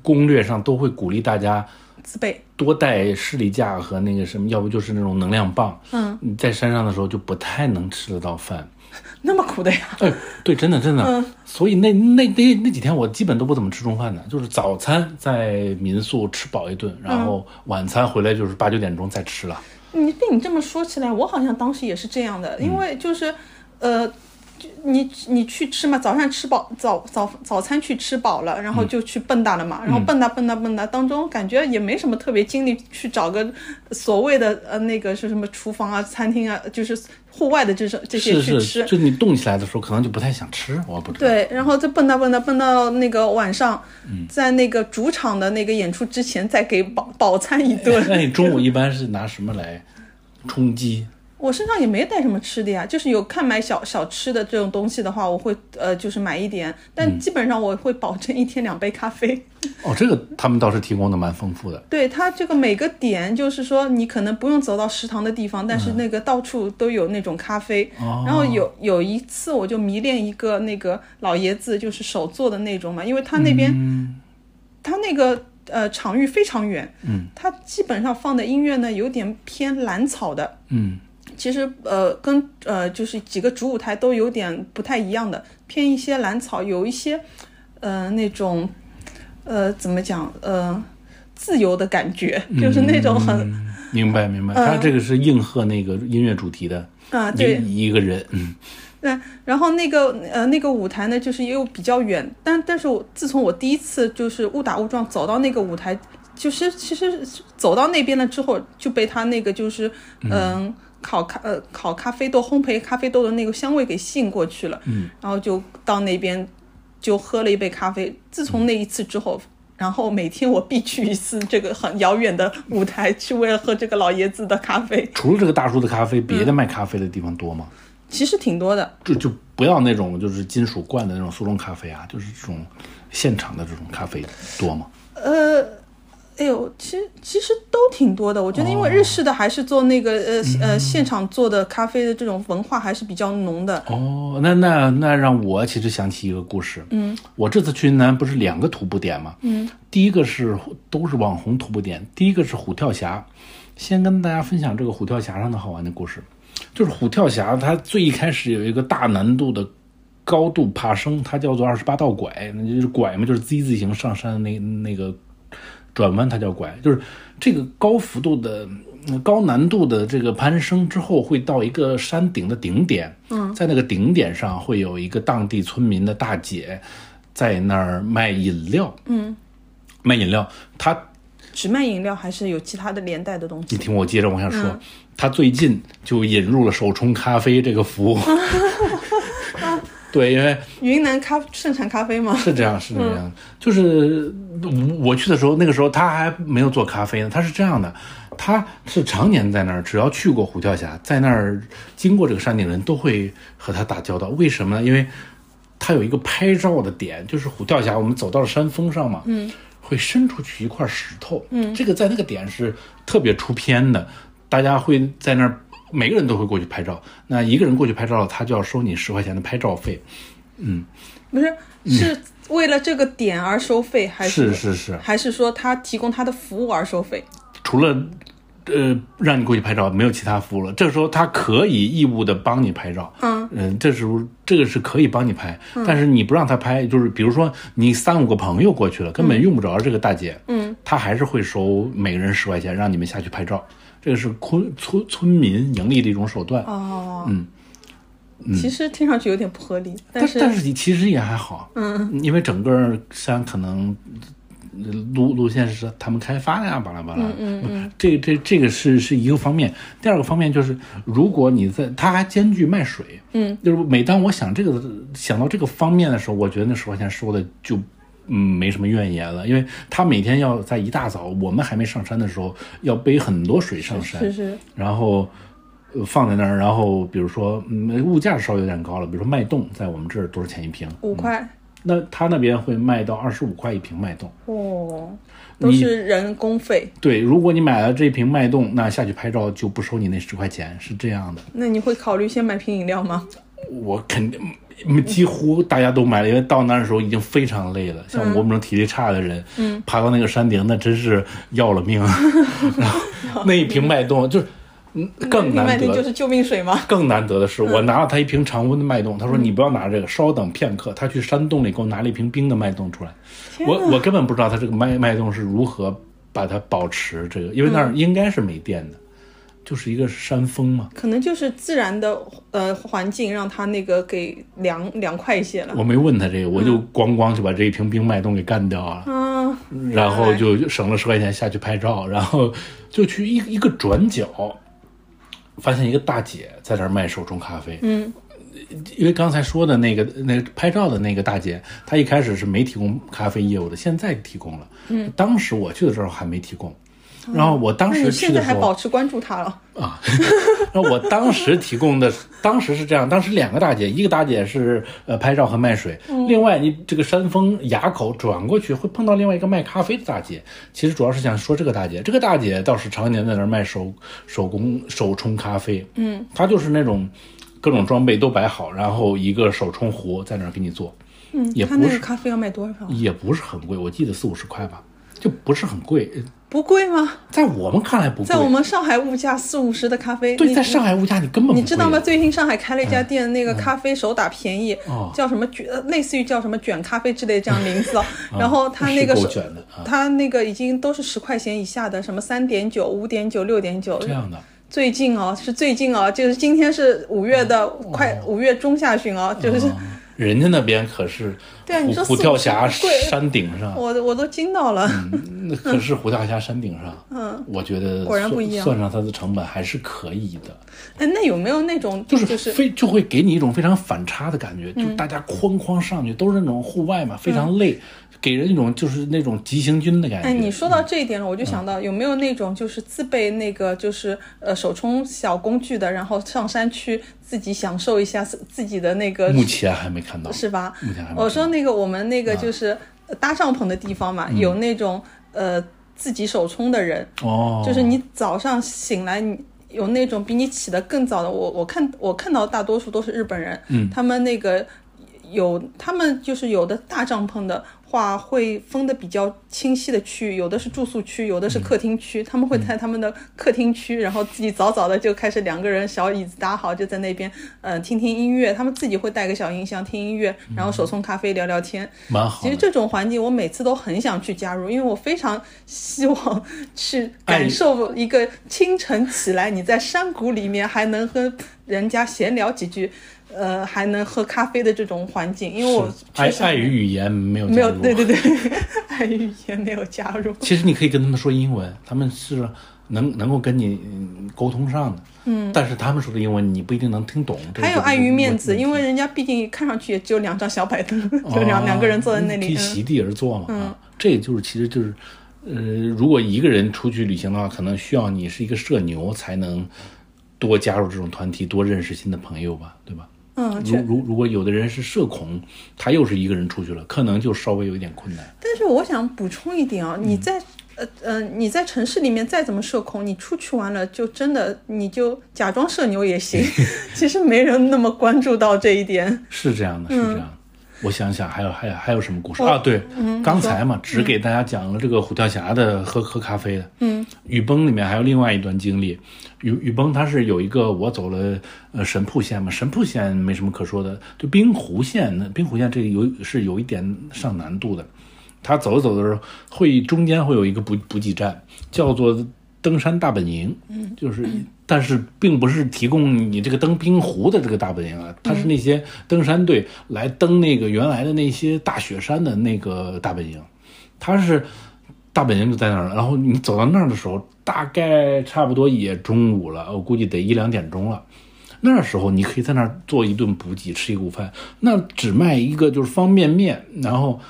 攻略上都会鼓励大家自备。多带士力架和那个什么，要不就是那种能量棒。嗯，你在山上的时候就不太能吃得到饭。那么苦的呀？哎，对，真的真的。嗯所以那那那那几天我基本都不怎么吃中饭的，就是早餐在民宿吃饱一顿，然后晚餐回来就是八九点钟再吃了。你被你这么说起来，我好像当时也是这样的，因为就是，呃，就你你去吃嘛，早上吃饱早早早餐去吃饱了，然后就去蹦跶了嘛，然后蹦跶蹦跶蹦跶当中，感觉也没什么特别精力去找个所谓的呃那个是什么厨房啊、餐厅啊，就是户外的这种这些去吃是，。就你动起来的时候，可能就不太想吃，我不知道。对，然后再蹦跶蹦跶蹦到那个晚上，嗯在那个主场的那个演出之前，再给饱饱餐一顿。那你中午一般是拿什么来充饥？我身上也没带什么吃的呀，就是有看买小小吃的这种东西的话，我会呃就是买一点，但基本上我会保证一天两杯咖啡。哦，这个他们倒是提供的蛮丰富的。对它这个每个点，就是说你可能不用走到食堂的地方，但是那个到处都有那种咖啡。哦然后有有一次我就迷恋一个那个老爷子，就是手做的那种嘛，因为他那边、他那个呃场域非常远，嗯，他基本上放的音乐呢有点偏蓝草的。嗯其实呃跟呃就是几个主舞台都有点不太一样的，偏一些蓝草，有一些呃那种呃怎么讲呃自由的感觉，就是那种很嗯，明白明白。他这个是应和那个音乐主题的啊、对，一一个人。嗯那然后那个呃那个舞台呢，就是也有比较远，但但是我自从我第一次就是误打误撞走到那个舞台，就是其实走到那边了之后，就被他那个就是嗯、烤咖呃烤咖啡豆烘焙咖啡豆的那个香味给吸引过去了，嗯，然后就到那边就喝了一杯咖啡。自从那一次之后。然后每天我必去一次这个很遥远的舞台，去为了喝这个老爷子的咖啡。除了这个大叔的咖啡，别的卖咖啡的地方多吗？其实挺多的，就就不要那种就是金属罐的那种速溶咖啡啊，就是这种现场的这种咖啡多吗？呃，哎呦，其实其实都挺多的。我觉得，因为日式的还是做那个、呃呃现场做的咖啡的这种文化还是比较浓的。哦，那那那让我其实想起一个故事。嗯，我这次去云南不是两个徒步点吗？嗯，第一个是都是网红徒步点，第一个是虎跳峡。先跟大家分享这个虎跳峡上的好玩的故事，就是虎跳峡它最一开始有一个大难度的高度爬升，它叫做二十八道拐，那就是拐嘛，就是 Z 字形上山的那那个转弯它叫拐，就是这个高幅度的、嗯高难度的这个攀升之后，会到一个山顶的顶点。嗯，在那个顶点上会有一个当地村民的大姐在那儿卖饮料。嗯，卖饮料，她只卖饮料还是有其他的连带的东西？你听我接着往下说，他最近就引入了手冲咖啡这个服务。对，因为云南咖盛产咖啡吗？是这样，是这样，就是我去的时候，那个时候他还没有做咖啡呢。他是这样的，他是常年在那儿，只要去过虎跳峡，在那儿经过这个山顶人都会和他打交道。为什么呢？因为他有一个拍照的点，就是虎跳峡，我们走到了山峰上嘛，嗯，会伸出去一块石头，嗯，这个在那个点是特别出片的，大家会在那儿。每个人都会过去拍照，那一个人过去拍照了，他就要收你十块钱的拍照费。嗯，不是，是为了这个点而收费，还是是是，还是说他提供他的服务而收费？除了呃让你过去拍照，没有其他服务了。这个时候他可以义务的帮你拍照。嗯嗯，这时候这个是可以帮你拍，但是你不让他拍，就是比如说你三五个朋友过去了，根本用不着这个大姐。嗯，他还是会收每个人十块钱，让你们下去拍照。这个是村村村民盈利的一种手段。哦，嗯，其实听上去有点不合理，但是但是其实也还好。嗯，因为整个山可能路路线是他们开发的呀，巴拉巴拉。嗯嗯嗯，这这这个是是一个方面。第二个方面就是，如果你在，它还兼具卖水。嗯，就是每当我想这个想到这个方面的时候，我觉得那十块钱收的就。嗯，没什么怨言了，因为他每天要在一大早，我们还没上山的时候，要背很多水上山，是是，然后放在那儿，然后比如说，嗯，物价稍微有点高了，比如说脉动，在我们这儿多少钱一瓶？五块。那他那边会卖到二十五块一瓶脉动。哦，都是人工费。对，如果你买了这瓶脉动，那下去拍照就不收你那十块钱，是这样的。那你会考虑先买瓶饮料吗？我肯定。几乎大家都买了，因为到那儿的时候已经非常累了。像我们这种体力差的人，嗯，爬到那个山顶，那真是要了命。然 后那一瓶脉动就是，嗯，更难得就是救命水吗？更难得的是，我拿了他一瓶常温的脉动，他说你不要拿这个，稍等片刻。他去山洞里给我拿了一瓶冰的脉动出来，我我根本不知道他这个脉脉动是如何把它保持这个，因为那儿应该是没电的。就是一个山峰嘛，可能就是自然的呃环境让它那个给凉凉快一些了。我没问他这个，我就咣咣就把这一瓶冰脉动给干掉了，嗯，然后就省了十块钱下去拍照，然后就去一一个转角，发现一个大姐在那儿卖手冲咖啡，嗯，因为刚才说的那个那拍照的那个大姐，她一开始是没提供咖啡业务的，现在提供了，嗯，当时我去的时候还没提供。然后我当时去的时候，现在还保持关注他了啊。然后我当时提供的，当时是这样，当时两个大姐，一个大姐是呃拍照和卖水，另外你这个山峰垭口转过去会碰到另外一个卖咖啡的大姐。其实主要是想说这个大姐，这个大姐倒是常年在那儿卖手手工手冲咖啡，嗯，她就是那种各种装备都摆好，然后一个手冲壶在那儿给你做，嗯，也不是咖啡要卖多少，也不是很贵，我记得四五十块吧，就不是很贵。不贵吗？在我们看来不贵。在我们上海物价四五十的咖啡，对，在上海物价你根本你知道吗？最近上海开了一家店，那个咖啡手打便宜，哦、叫什么卷，类似于叫什么卷咖啡之类这样名字哦。然后他那个是卷的，他那个已经都是十块钱以下的，什么三点九、五点九、六点九这样的。最近哦，是最近哦，就是今天是五月的快五月中下旬哦，就是。人家那边可是对啊，你说虎跳峡山顶上，我我都惊到了。那可是虎跳峡山顶上，嗯，我觉得果然不一样。算上它的成本还是可以的。哎，那有没有那种就是就是非就会给你一种非常反差的感觉？就大家哐哐上去都是那种户外嘛，非常累，给人一种就是那种急行军的感觉。哎，你说到这一点了，我就想到有没有那种就是自备那个就是呃手冲小工具的，然后上山去自己享受一下自己的那个。目前还没看到，是吧？目前还没。我说那个我们那个就是搭帐篷的地方嘛，有那种呃自己手冲的人哦，就是你早上醒来你。有那种比你起得更早的，我我看我看到大多数都是日本人，嗯，他们那个有他们就是有的大帐篷的话会分的比较清晰的区域，有的是住宿区，有的是客厅区。他们会在他们的客厅区，然后自己早早的就开始两个人小椅子搭好，就在那边呃听听音乐。他们自己会带个小音箱听音乐，然后手冲咖啡聊聊天。蛮好。其实这种环境我每次都很想去加入，因为我非常希望去感受一个清晨起来你在山谷里面还能和人家闲聊几句。呃，还能喝咖啡的这种环境，因为我碍碍于语言没有没有对对对，碍于语言没有加入。其实你可以跟他们说英文，他们是能能够跟你沟通上的。嗯，但是他们说的英文你不一定能听懂。还有碍于面子，因为人家毕竟看上去也只有两张小板凳，就两两个人坐在那里，可以席地而坐嘛。嗯，这就是其实就是，呃，如果一个人出去旅行的话，可能需要你是一个社牛才能多加入这种团体，多认识新的朋友吧，对吧？嗯，如如如果有的人是社恐，他又是一个人出去了，可能就稍微有一点困难。但是我想补充一点啊，你在呃呃你在城市里面再怎么社恐，你出去玩了就真的你就假装社牛也行，其实没人那么关注到这一点。是这样的，是这样。我想想，还有还有还有什么故事啊？对，刚才嘛，只给大家讲了这个虎跳峡的喝喝咖啡的。嗯，雨崩里面还有另外一段经历。雨雨崩它是有一个，我走了呃神瀑线嘛，神瀑线没什么可说的。就冰湖线，那冰湖线这个有是有一点上难度的。它走着走的时候，会中间会有一个补补给站，叫做登山大本营。嗯，就是。但是并不是提供你这个登冰湖的这个大本营啊，它是那些登山队来登那个原来的那些大雪山的那个大本营，它是大本营就在那儿了。然后你走到那儿的时候，大概差不多也中午了，我估计得一两点钟了。那时候你可以在那儿做一顿补给，吃一午饭。那只卖一个就是方便面，然后。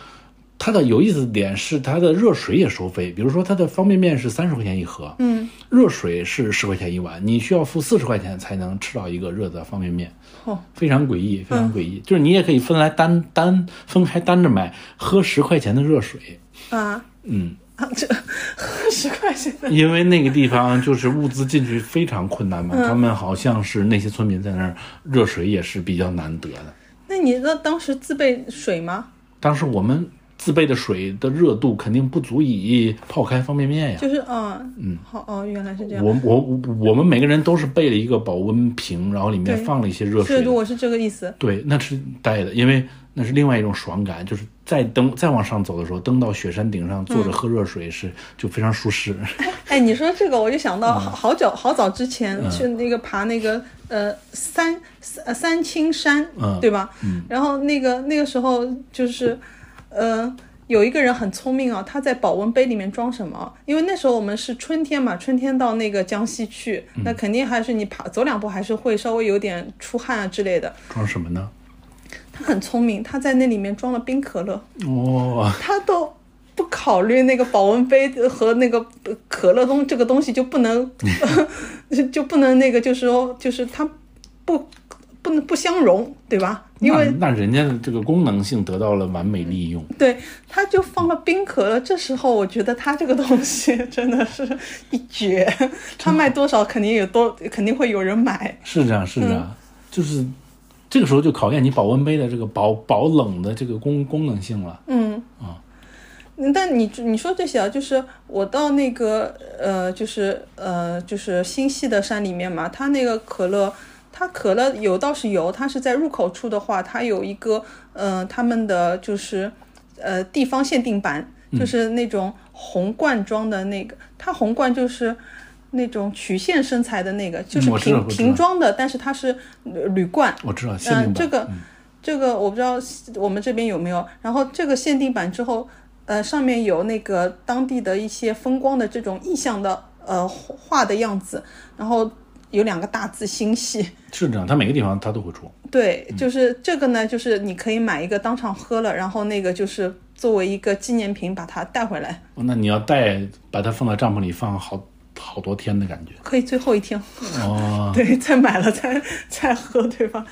它的有意思的点是，它的热水也收费。比如说，它的方便面是三十块钱一盒，嗯，热水是十块钱一碗，你需要付四十块钱才能吃到一个热的方便面，哦，非常诡异，非常诡异。就是你也可以分来单单分开单着买，喝十块钱的热水，啊，嗯，啊，这 喝十块钱的，因为那个地方就是物资进去非常困难嘛，他们好像是那些村民在那儿，热水也是比较难得的。那你那当时自备水吗？当时我们。自备的水的热度肯定不足以泡开方便面呀。就是嗯，嗯，好哦，原来是这样。我我我们每个人都是备了一个保温瓶，然后里面放了一些热水。对，我是这个意思。对，那是带的，因为那是另外一种爽感，就是再登再往上走的时候，登到雪山顶上坐着喝热水是就非常舒适。哎，你说这个我就想到好久好早之前去那个爬那个呃三三三清山，对吧？嗯。然后那个那个时候就是。呃，有一个人很聪明啊，他在保温杯里面装什么？因为那时候我们是春天嘛，春天到那个江西去，那肯定还是你爬走两步还是会稍微有点出汗啊之类的。装什么呢？他很聪明，他在那里面装了冰可乐。哇！他都不考虑那个保温杯和那个可乐东这个东西就不能，就不能那个，就是说，就是他不。不能不相容，对吧？因为那人家的这个功能性得到了完美利用。对，他就放了冰可乐。这时候我觉得他这个东西真的是一绝，他卖多少肯定有多，肯定会有人买。是这样，是这样，就是这个时候就考验你保温杯的这个保保冷的这个功功能性了。嗯啊，但你你说这些啊，就是我到那个呃，就是呃，就是新系的山里面嘛，它那个可乐。它可乐有倒是有，它是在入口处的话，它有一个，呃，他们的就是，呃，地方限定版，就是那种红罐装的那个，它红罐就是那种曲线身材的那个，就是瓶瓶装的，但是它是铝罐。我知道，嗯，这个这个我不知道我们这边有没有。然后这个限定版之后，呃，上面有那个当地的一些风光的这种意象的，呃，画的样子，然后。有两个大字“星系”，是这样，它每个地方它都会出。对，就是这个呢，就是你可以买一个当场喝了，然后那个就是作为一个纪念品把它带回来。那你要带，把它放到帐篷里放好好多天的感觉。可以最后一天。哦。对，再买了再再喝，对吧？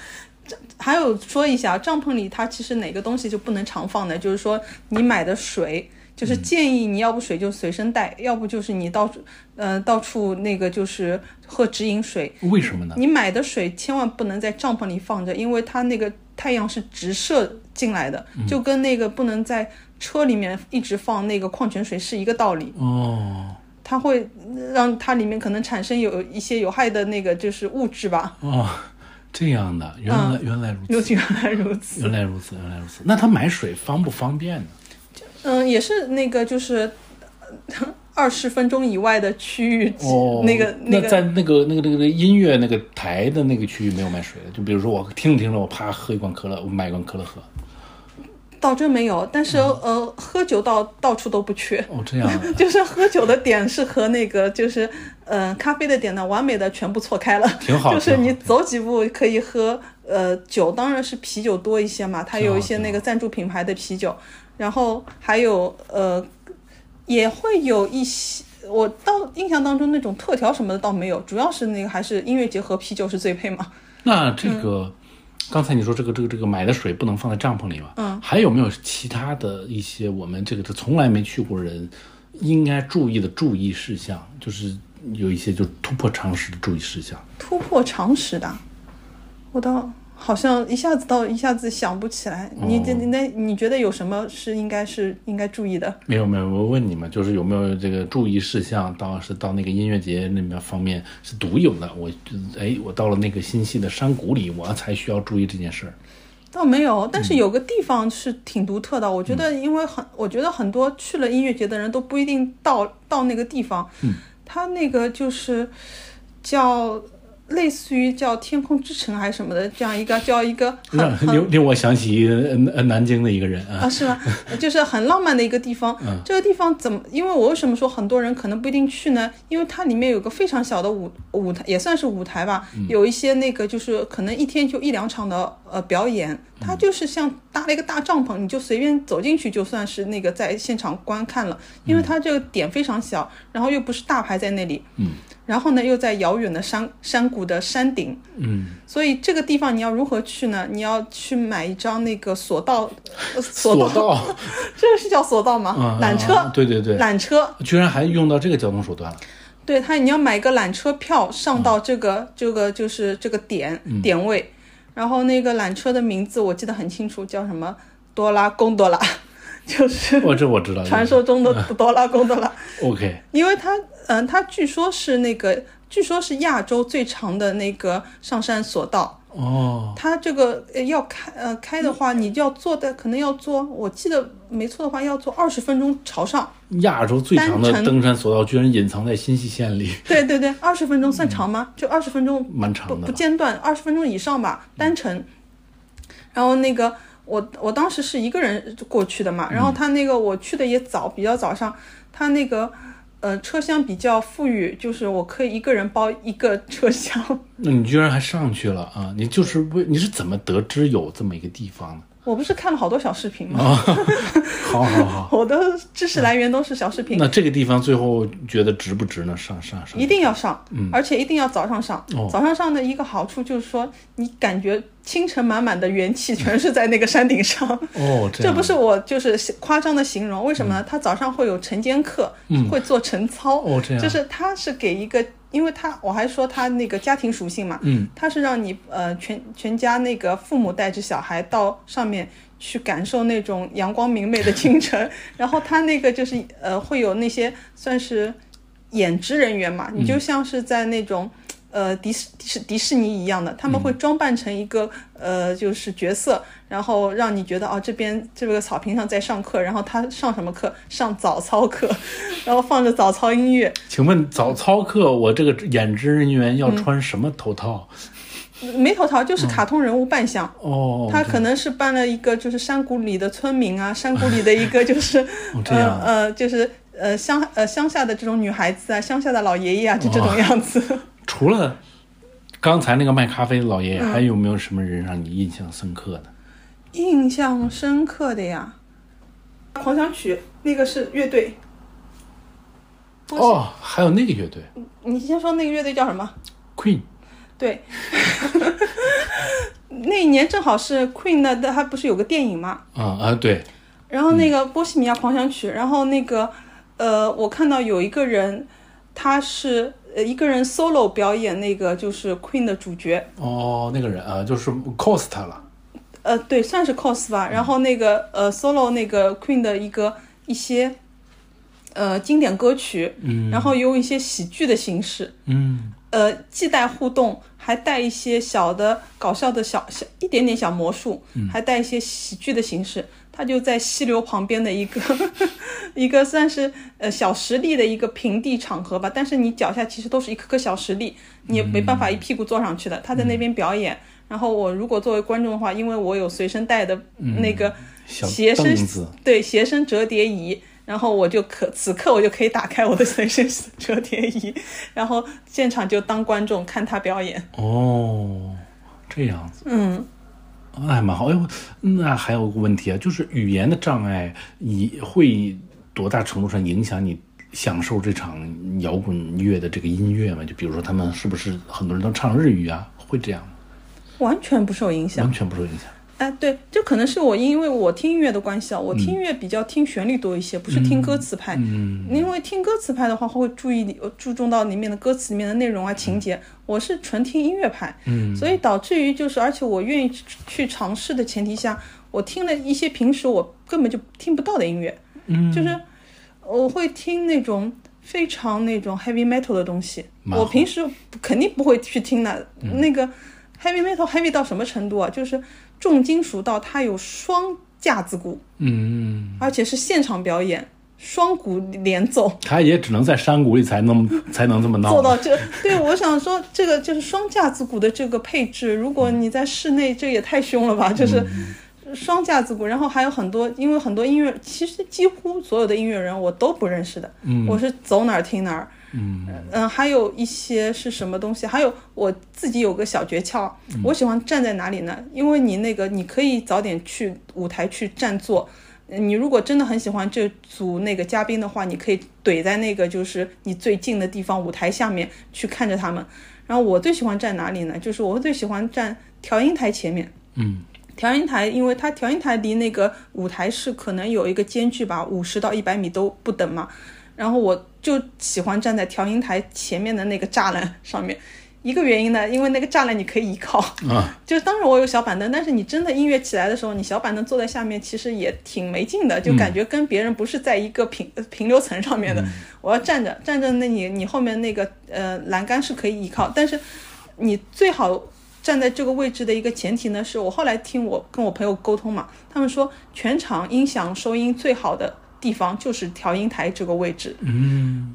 还有说一下，帐篷里它其实哪个东西就不能常放的，就是说你买的水。就是建议你要不水就随身带，要不就是你到处，呃，到处那个就是喝直饮水。为什么呢？你买的水千万不能在帐篷里放着，因为它那个太阳是直射进来的，就跟那个不能在车里面一直放那个矿泉水是一个道理。哦它会让它里面可能产生有一些有害的那个就是物质吧。哦，这样的，原来、原来如此，原来如此。原来如此，原来如此。那他买水方不方便呢？嗯，也是那个就是二十分钟以外的区域，哦，那个个那在那个那个那个那个音乐那个台的那个区域没有卖水的，就比如说我听着听着，我啪喝一罐可乐，我买一罐可乐喝。倒真没有，但是、呃，喝酒到到处都不缺。哦，这样的。就是喝酒的点是和那个就是呃咖啡的点呢，完美的全部错开了。挺好就是你走几步可以喝呃酒，当然是啤酒多一些嘛，它有一些那个赞助品牌的啤酒，然后还有呃也会有一些。我到印象当中那种特调什么的倒没有，主要是那个还是音乐节和啤酒是最配嘛。那这个，刚才你说这个这个这个买的水不能放在帐篷里嘛？嗯，还有没有其他的一些我们这个这从来没去过人应该注意的注意事项？就是有一些就突破常识的注意事项。突破常识的，我倒好像一下子到一下子想不起来。你这你那你觉得有什么是应该是应该注意的？没有没有，我问你们，就是有没有这个注意事项？到是到那个音乐节那边方面是独有的。我哎，我到了那个新系的山谷里，我才需要注意这件事儿。倒没有，但是有个地方是挺独特的。我觉得，因为很，我觉得很多去了音乐节的人都不一定到到那个地方。嗯，他那个就是叫类似于叫天空之城还是什么的，这样一个叫一个很让令令我想起呃呃南京的一个人啊啊，是吗？就是很浪漫的一个地方。嗯这个地方怎么？因为我为什么说很多人可能不一定去呢？因为它里面有个非常小的舞舞台，也算是舞台吧。嗯有一些那个就是可能一天就一两场的呃表演，它就是像搭了一个大帐篷，你就随便走进去，就算是那个在现场观看了。因为它这个点非常小，然后又不是大牌在那里。嗯。然后呢，又在遥远的山山谷的山顶，嗯，所以这个地方你要如何去呢？你要去买一张那个索道，呃 索索道，这个是叫索道吗？嗯缆车，嗯对对对。缆车，居然还用到这个交通手段了。对他你要买一个缆车票上到这个、这个就是这个点、点位，然后那个缆车的名字我记得很清楚，叫什么？多拉贡多拉，就是我，这我知道。传说中的多拉贡多拉，OK，因为它嗯、它据说是那个据说是亚洲最长的那个上山索道。哦，它这个呃要开呃开的话，你就要坐的可能要坐，我记得没错的话要坐二十分钟朝上。亚洲最长的登山索道居然隐藏在新西县里，对对对，二十分钟算长吗？就二十分钟蛮长的不。间断，二十分钟以上吧，单程。然后那个我我当时是一个人过去的嘛，然后他那个我去的也早，比较早上，他那个呃车厢比较富裕，就是我可以一个人包一个车厢。那你居然还上去了啊！你就是为你是怎么得知有这么一个地方的？我不是看了好多小视频吗？啊，好好好。我的知识来源都是小视频。那这个地方最后觉得值不值呢？上上上，一定要上，而且一定要早上上。哦早上上的一个好处就是说，你感觉清晨满满的元气全是在那个山顶上。哦，这这不是我就是夸张的形容，为什么呢？他早上会有晨间课，会做晨操。哦这样就是他是给一个，因为他我还说他那个家庭属性嘛，嗯，他是让你呃全全家那个父母带着小孩到上面。去感受那种阳光明媚的清晨，然后他那个就是呃会有那些算是演职人员嘛，你就像是在那种呃迪士迪士迪士尼一样的，他们会装扮成一个呃就是角色，然后让你觉得哦这边这个草坪上在上课，然后他上什么课？上早操课，然后放着早操音乐，请问早操课，我这个演职人员嗯要穿什么头套？没头套就是卡通人物扮相。哦，他可能是扮了一个就是山谷里的村民啊，山谷里的一个就是、哦呃呃就是呃乡呃乡下的这种女孩子啊，乡下的老爷爷啊，就这种样子。除了刚才那个卖咖啡的老爷爷，嗯还有没有什么人让你印象深刻的？印象深刻的呀，狂想曲那个是乐队。哦，还有那个乐队你先说那个乐队叫什么？Queen，对，那一年正好是 Queen 的，他不是有个电影嘛？啊啊，对，然后那个《波西米亚狂想曲》，然后那个呃，我看到有一个人，他是呃一个人 solo 表演那个就是 Queen 的主角，哦，那个人啊，就是 Cost 了，呃，对，算是 cos 吧。然后那个呃，solo 那个 Queen 的一个一些呃经典歌曲，嗯然后用一些喜剧的形式，嗯呃，既带互动，还带一些小的搞笑的小小一点点小魔术，还带一些喜剧的形式。它就在溪流旁边的一个 一个算是呃小石砾的一个平地场合吧，但是你脚下其实都是一颗颗小石砾，你也没办法一屁股坐上去的。他在那边表演，然后我如果作为观众的话，因为我有随身带的那个小斜身对斜身折叠椅，然后我就可此刻我就可以打开我的随身折叠椅，然后现场就当观众看他表演。哦，这样子，嗯，那还蛮好。哎呦，那还有个问题啊，就是语言的障碍，你会多大程度上影响你享受这场摇滚乐的这个音乐吗？就比如说，他们是不是很多人都唱日语啊？会这样吗？完全不受影响。完全不受影响。哎，对，这可能是我因为我听音乐的关系啊，我听音乐比较听旋律多一些，不是听歌词派。嗯因为听歌词派的话，会注意里注重到里面的歌词里面的内容啊、情节。我是纯听音乐派，嗯所以导致于就是，而且我愿意去去尝试的前提下，我听了一些平时我根本就听不到的音乐，嗯，就是我会听那种非常那种 heavy metal 的东西，我平时肯定不会去听的。那个 heavy metal heavy 到什么程度啊？就是重金属到它有双架子鼓，嗯，而且是现场表演，双鼓连奏。它也只能在山谷里才能 才能这么闹。做到这，对我想说，这个就是双架子鼓的这个配置，如果你在室内，这也太凶了吧？就是双架子鼓，然后还有很多，因为很多音乐，其实几乎所有的音乐人我都不认识的，我是走哪儿听哪儿。嗯嗯，还有一些是什么东西？还有我自己有个小诀窍，我喜欢站在哪里呢？因为你那个你可以早点去舞台去占座。呃你如果真的很喜欢这组那个嘉宾的话，你可以怼在那个就是你最近的地方，舞台下面去看着他们。然后我最喜欢站哪里呢？就是我最喜欢站调音台前面。嗯调音台，因为它调音台离那个舞台是可能有一个间距吧，五十到一百米都不等嘛。然后我就喜欢站在调音台前面的那个栅栏上面。一个原因呢，因为那个栅栏你可以依靠，啊，就是当时我有小板凳，但是你真的音乐起来的时候，你小板凳坐在下面，其实也挺没劲的，就感觉跟别人不是在一个平平流层上面的。我要站着，站着，那你你后面那个呃栏杆是可以依靠，但是你最好站在这个位置的一个前提呢，是我后来听我跟我朋友沟通嘛，他们说全场音响收音最好的地方就是调音台这个位置，嗯。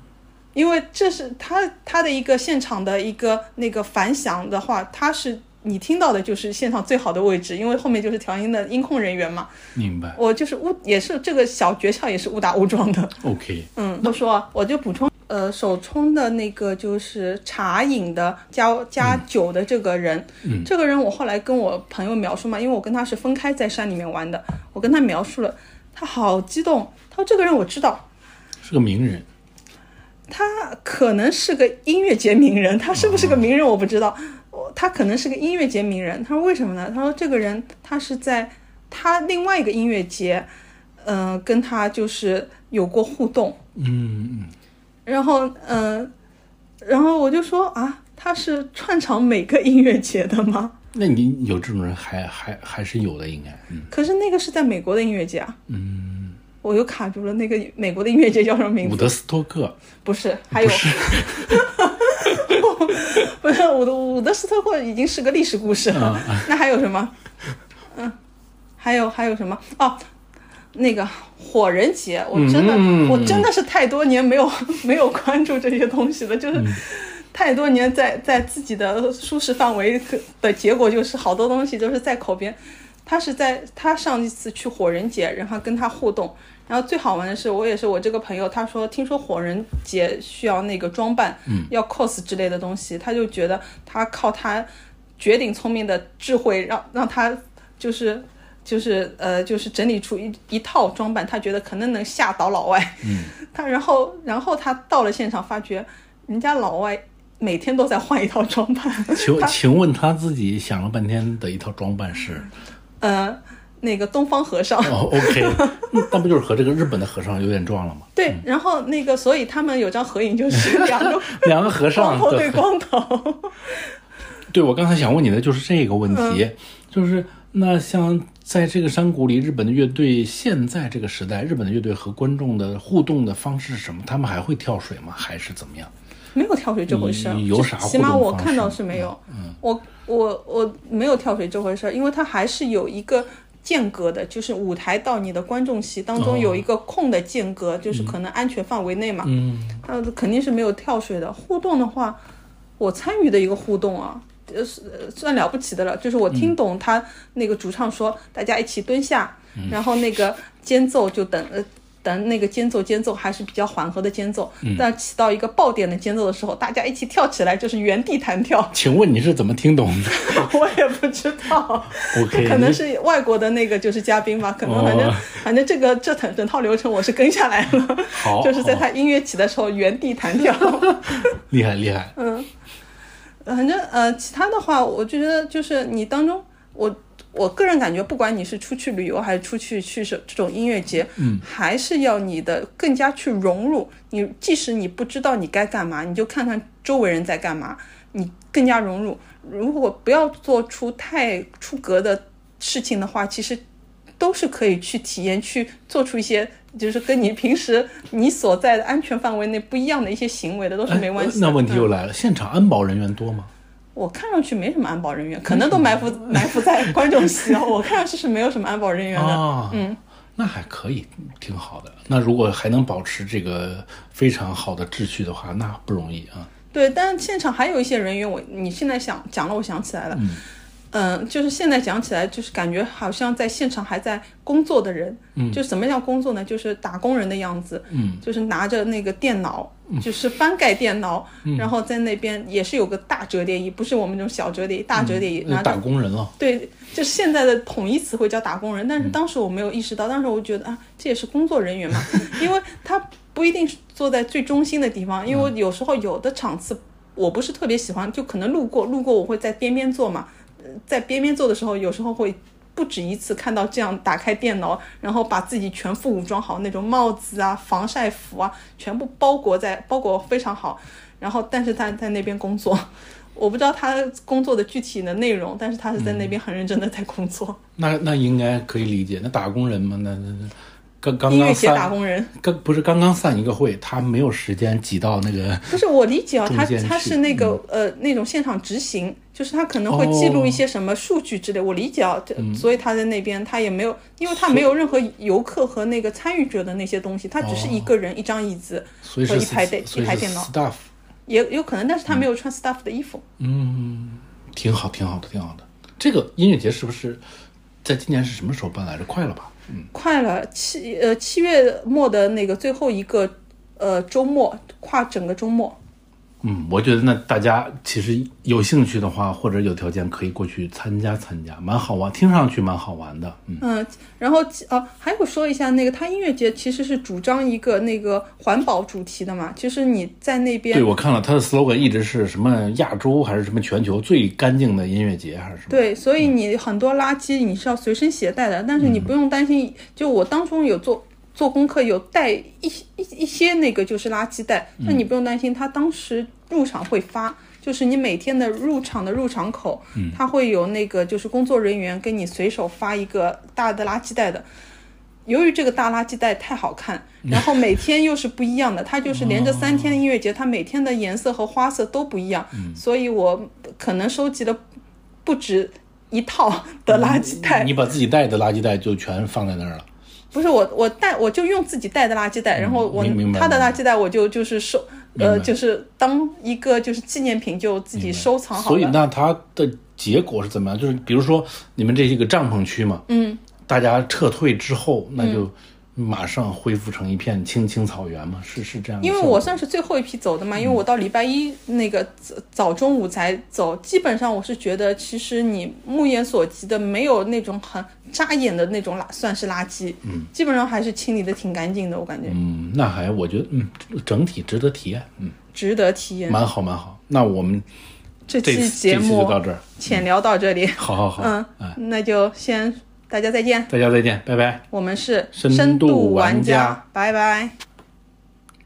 因为这是他他的一个现场的一个那个反响的话，他是你听到的就是现场最好的位置，因为后面就是调音的音控人员嘛。明白。我就是误也是这个小诀窍也是误打误撞的。OK，嗯，我说啊我就补充，呃，首冲的那个就是茶饮的加加酒的这个人，嗯。这个人我后来跟我朋友描述嘛，因为我跟他是分开在山里面玩的，我跟他描述了，他好激动，他说这个人我知道，是个名人。他可能是个音乐节名人，他是不是个名人我不知道，我他可能是个音乐节名人。他说为什么呢？他说这个人他是在他另外一个音乐节，嗯、跟他就是有过互动，嗯然后嗯、呃然后我就说啊，他是串场每个音乐节的吗？那你有这种人还还还是有的，应该。嗯可是那个是在美国的音乐节啊，嗯，我又卡住了。那个美国的音乐节叫什么名字？伍德斯托克。不是，还有，不是 伍德伍德斯托克已经是个历史故事了。那还有什么？嗯，还有还有什么？哦，那个火人节，我真的、嗯我真的是太多年没有没有关注这些东西了，就是。太多年在在自己的舒适范围的结果就是好多东西都是在口边。他是在他上一次去火人节，然后跟他互动，然后最好玩的是，我也是我这个朋友，他说听说火人节需要那个装扮，嗯要 cos 之类的东西，他就觉得他靠他绝顶聪明的智慧，让让他就是就是呃就是整理出一一套装扮，他觉得可能能吓倒老外。嗯，他然后然后他到了现场，发觉人家老外每天都在换一套装扮，请请问他自己想了半天的一套装扮是？呃，那个东方和尚。哦，OK，嗯那不就是和这个日本的和尚有点撞了吗？对，然后那个，所以他们有张合影，就是 两个两个和尚光头对光头。对，我刚才想问你的就是这个问题，嗯就是那像在这个山谷里，日本的乐队现在这个时代，日本的乐队和观众的互动的方式是什么？他们还会跳水吗？还是怎么样？没有跳水这回事儿，有啥起码我看到是没有。嗯，我我我没有跳水这回事儿，因为它还是有一个间隔的，就是舞台到你的观众席当中有一个空的间隔，就是可能安全范围内嘛。嗯，那肯定是没有跳水的。互动的话，我参与的一个互动啊，呃，是呃算了不起的了。就是我听懂他那个主唱说，大家一起蹲下，然后那个间奏就等呃。等那个间奏，间奏还是比较缓和的间奏，但起到一个爆点的间奏的时候，大家一起跳起来，就是原地弹跳。请问你是怎么听懂的 我也不知道 可能是外国的那个就是嘉宾吧，可能反正、哦反正这个这整整套流程我是跟下来了，好 就是在他音乐起的时候原地弹跳。厉害厉害。嗯反正呃，其他的话，我就觉得就是你当中，我我个人感觉，不管你是出去旅游还是出去去这这种音乐节，嗯，还是要你的更加去融入。你即使你不知道你该干嘛，你就看看周围人在干嘛，你更加融入。如果不要做出太出格的事情的话，其实都是可以去体验，去做出一些就是跟你平时你所在的安全范围内不一样的一些行为的，都是没关系那问题嗯又来了，现场安保人员多吗？我看上去没什么安保人员，可能都埋伏 埋伏在观众席哦。我看上去是没有什么安保人员的。啊，嗯，那还可以，挺好的。那如果还能保持这个非常好的秩序的话，那不容易啊。对，但现场还有一些人员，我你现在想讲了，我想起来了。嗯，就是现在讲起来，就是感觉好像在现场还在工作的人，嗯，就什么叫工作呢？就是打工人的样子，嗯，就是拿着那个电脑，就是翻盖电脑，然后在那边也是有个大折叠椅，不是我们这种小折叠椅，大折叠椅，拿着那打工人了，对，就是现在的统一词汇叫打工人，但是当时我没有意识到，当时我觉得啊，这也是工作人员嘛，因为他不一定是坐在最中心的地方，因为我有时候有的场次我不是特别喜欢，就可能路过，路过我会在边边坐嘛，呃在边边做的时候，有时候会。不止一次看到这样打开电脑，然后把自己全副武装好，那种帽子啊、防晒服啊，全部包裹在包裹非常好。然后，但是他在那边工作，我不知道他工作的具体的内容，但是他是在那边很认真的在工作。那那应该可以理解。那打工人嘛，那那那刚刚音乐节刚散打工人。刚不是刚刚散一个会，他没有时间挤到那个不是我理解啊，他他是那个、呃那种现场执行，就是他可能会记录一些什么数据之类。我理解啊，这嗯。所以他在那边他也没有，因为他没有任何游客和那个参与者的那些东西，他只是一个人、一张椅子和一排电所以是一排电脑，staff，也有可能，但是他没有穿 staff 的衣服。嗯挺好，挺好的，挺好的。这个音乐节是不是在今年是什么时候办来着？快了吧？嗯，快了，七呃七月末的那个最后一个呃周末，跨整个周末。嗯，我觉得那大家其实有兴趣的话，或者有条件可以过去参加参加，蛮好玩，听上去蛮好玩的。嗯，嗯，然后啊，还有说一下，那个他音乐节其实是主张一个那个环保主题的嘛。其实你在那边对，我看了他的 slogan 一直是什么亚洲还是什么全球最干净的音乐节还是什么？对，所以你很多垃圾你是要随身携带的，但是你不用担心。就我当中有做做功课，有带一一一些那个就是垃圾袋，那你不用担心，他当时入场会发。就是你每天的入场的入场口，他会有那个就是工作人员给你随手发一个大的垃圾袋的。由于这个大垃圾袋太好看，然后每天又是不一样的，它就是连着三天音乐节，它每天的颜色和花色都不一样，所以我可能收集的不止一套的垃圾袋。你把自己带的垃圾袋就全放在那儿了。不是我，我带我就用自己带的垃圾袋，然后我他的垃圾袋我就就是收呃就是当一个就是纪念品就自己收藏好所以。那它的结果是怎么样？就是比如说你们这些个帐篷区嘛，嗯，大家撤退之后，那就马上恢复成一片青青草原嘛，是是这样。因为我算是最后一批走的嘛，因为我到礼拜一那个早早中午才走，基本上我是觉得，其实你目眼所及的没有那种很扎眼的那种垃，算是垃圾，嗯，基本上还是清理的挺干净的，我感觉、嗯，那还我觉得嗯，整体值得体验，嗯，值得体验。蛮好蛮好。那我们这期节目就到这儿，浅聊到这里，好好好，嗯，哎，那就先大家再见，大家再见，拜拜。我们是深度度玩家。家，拜拜。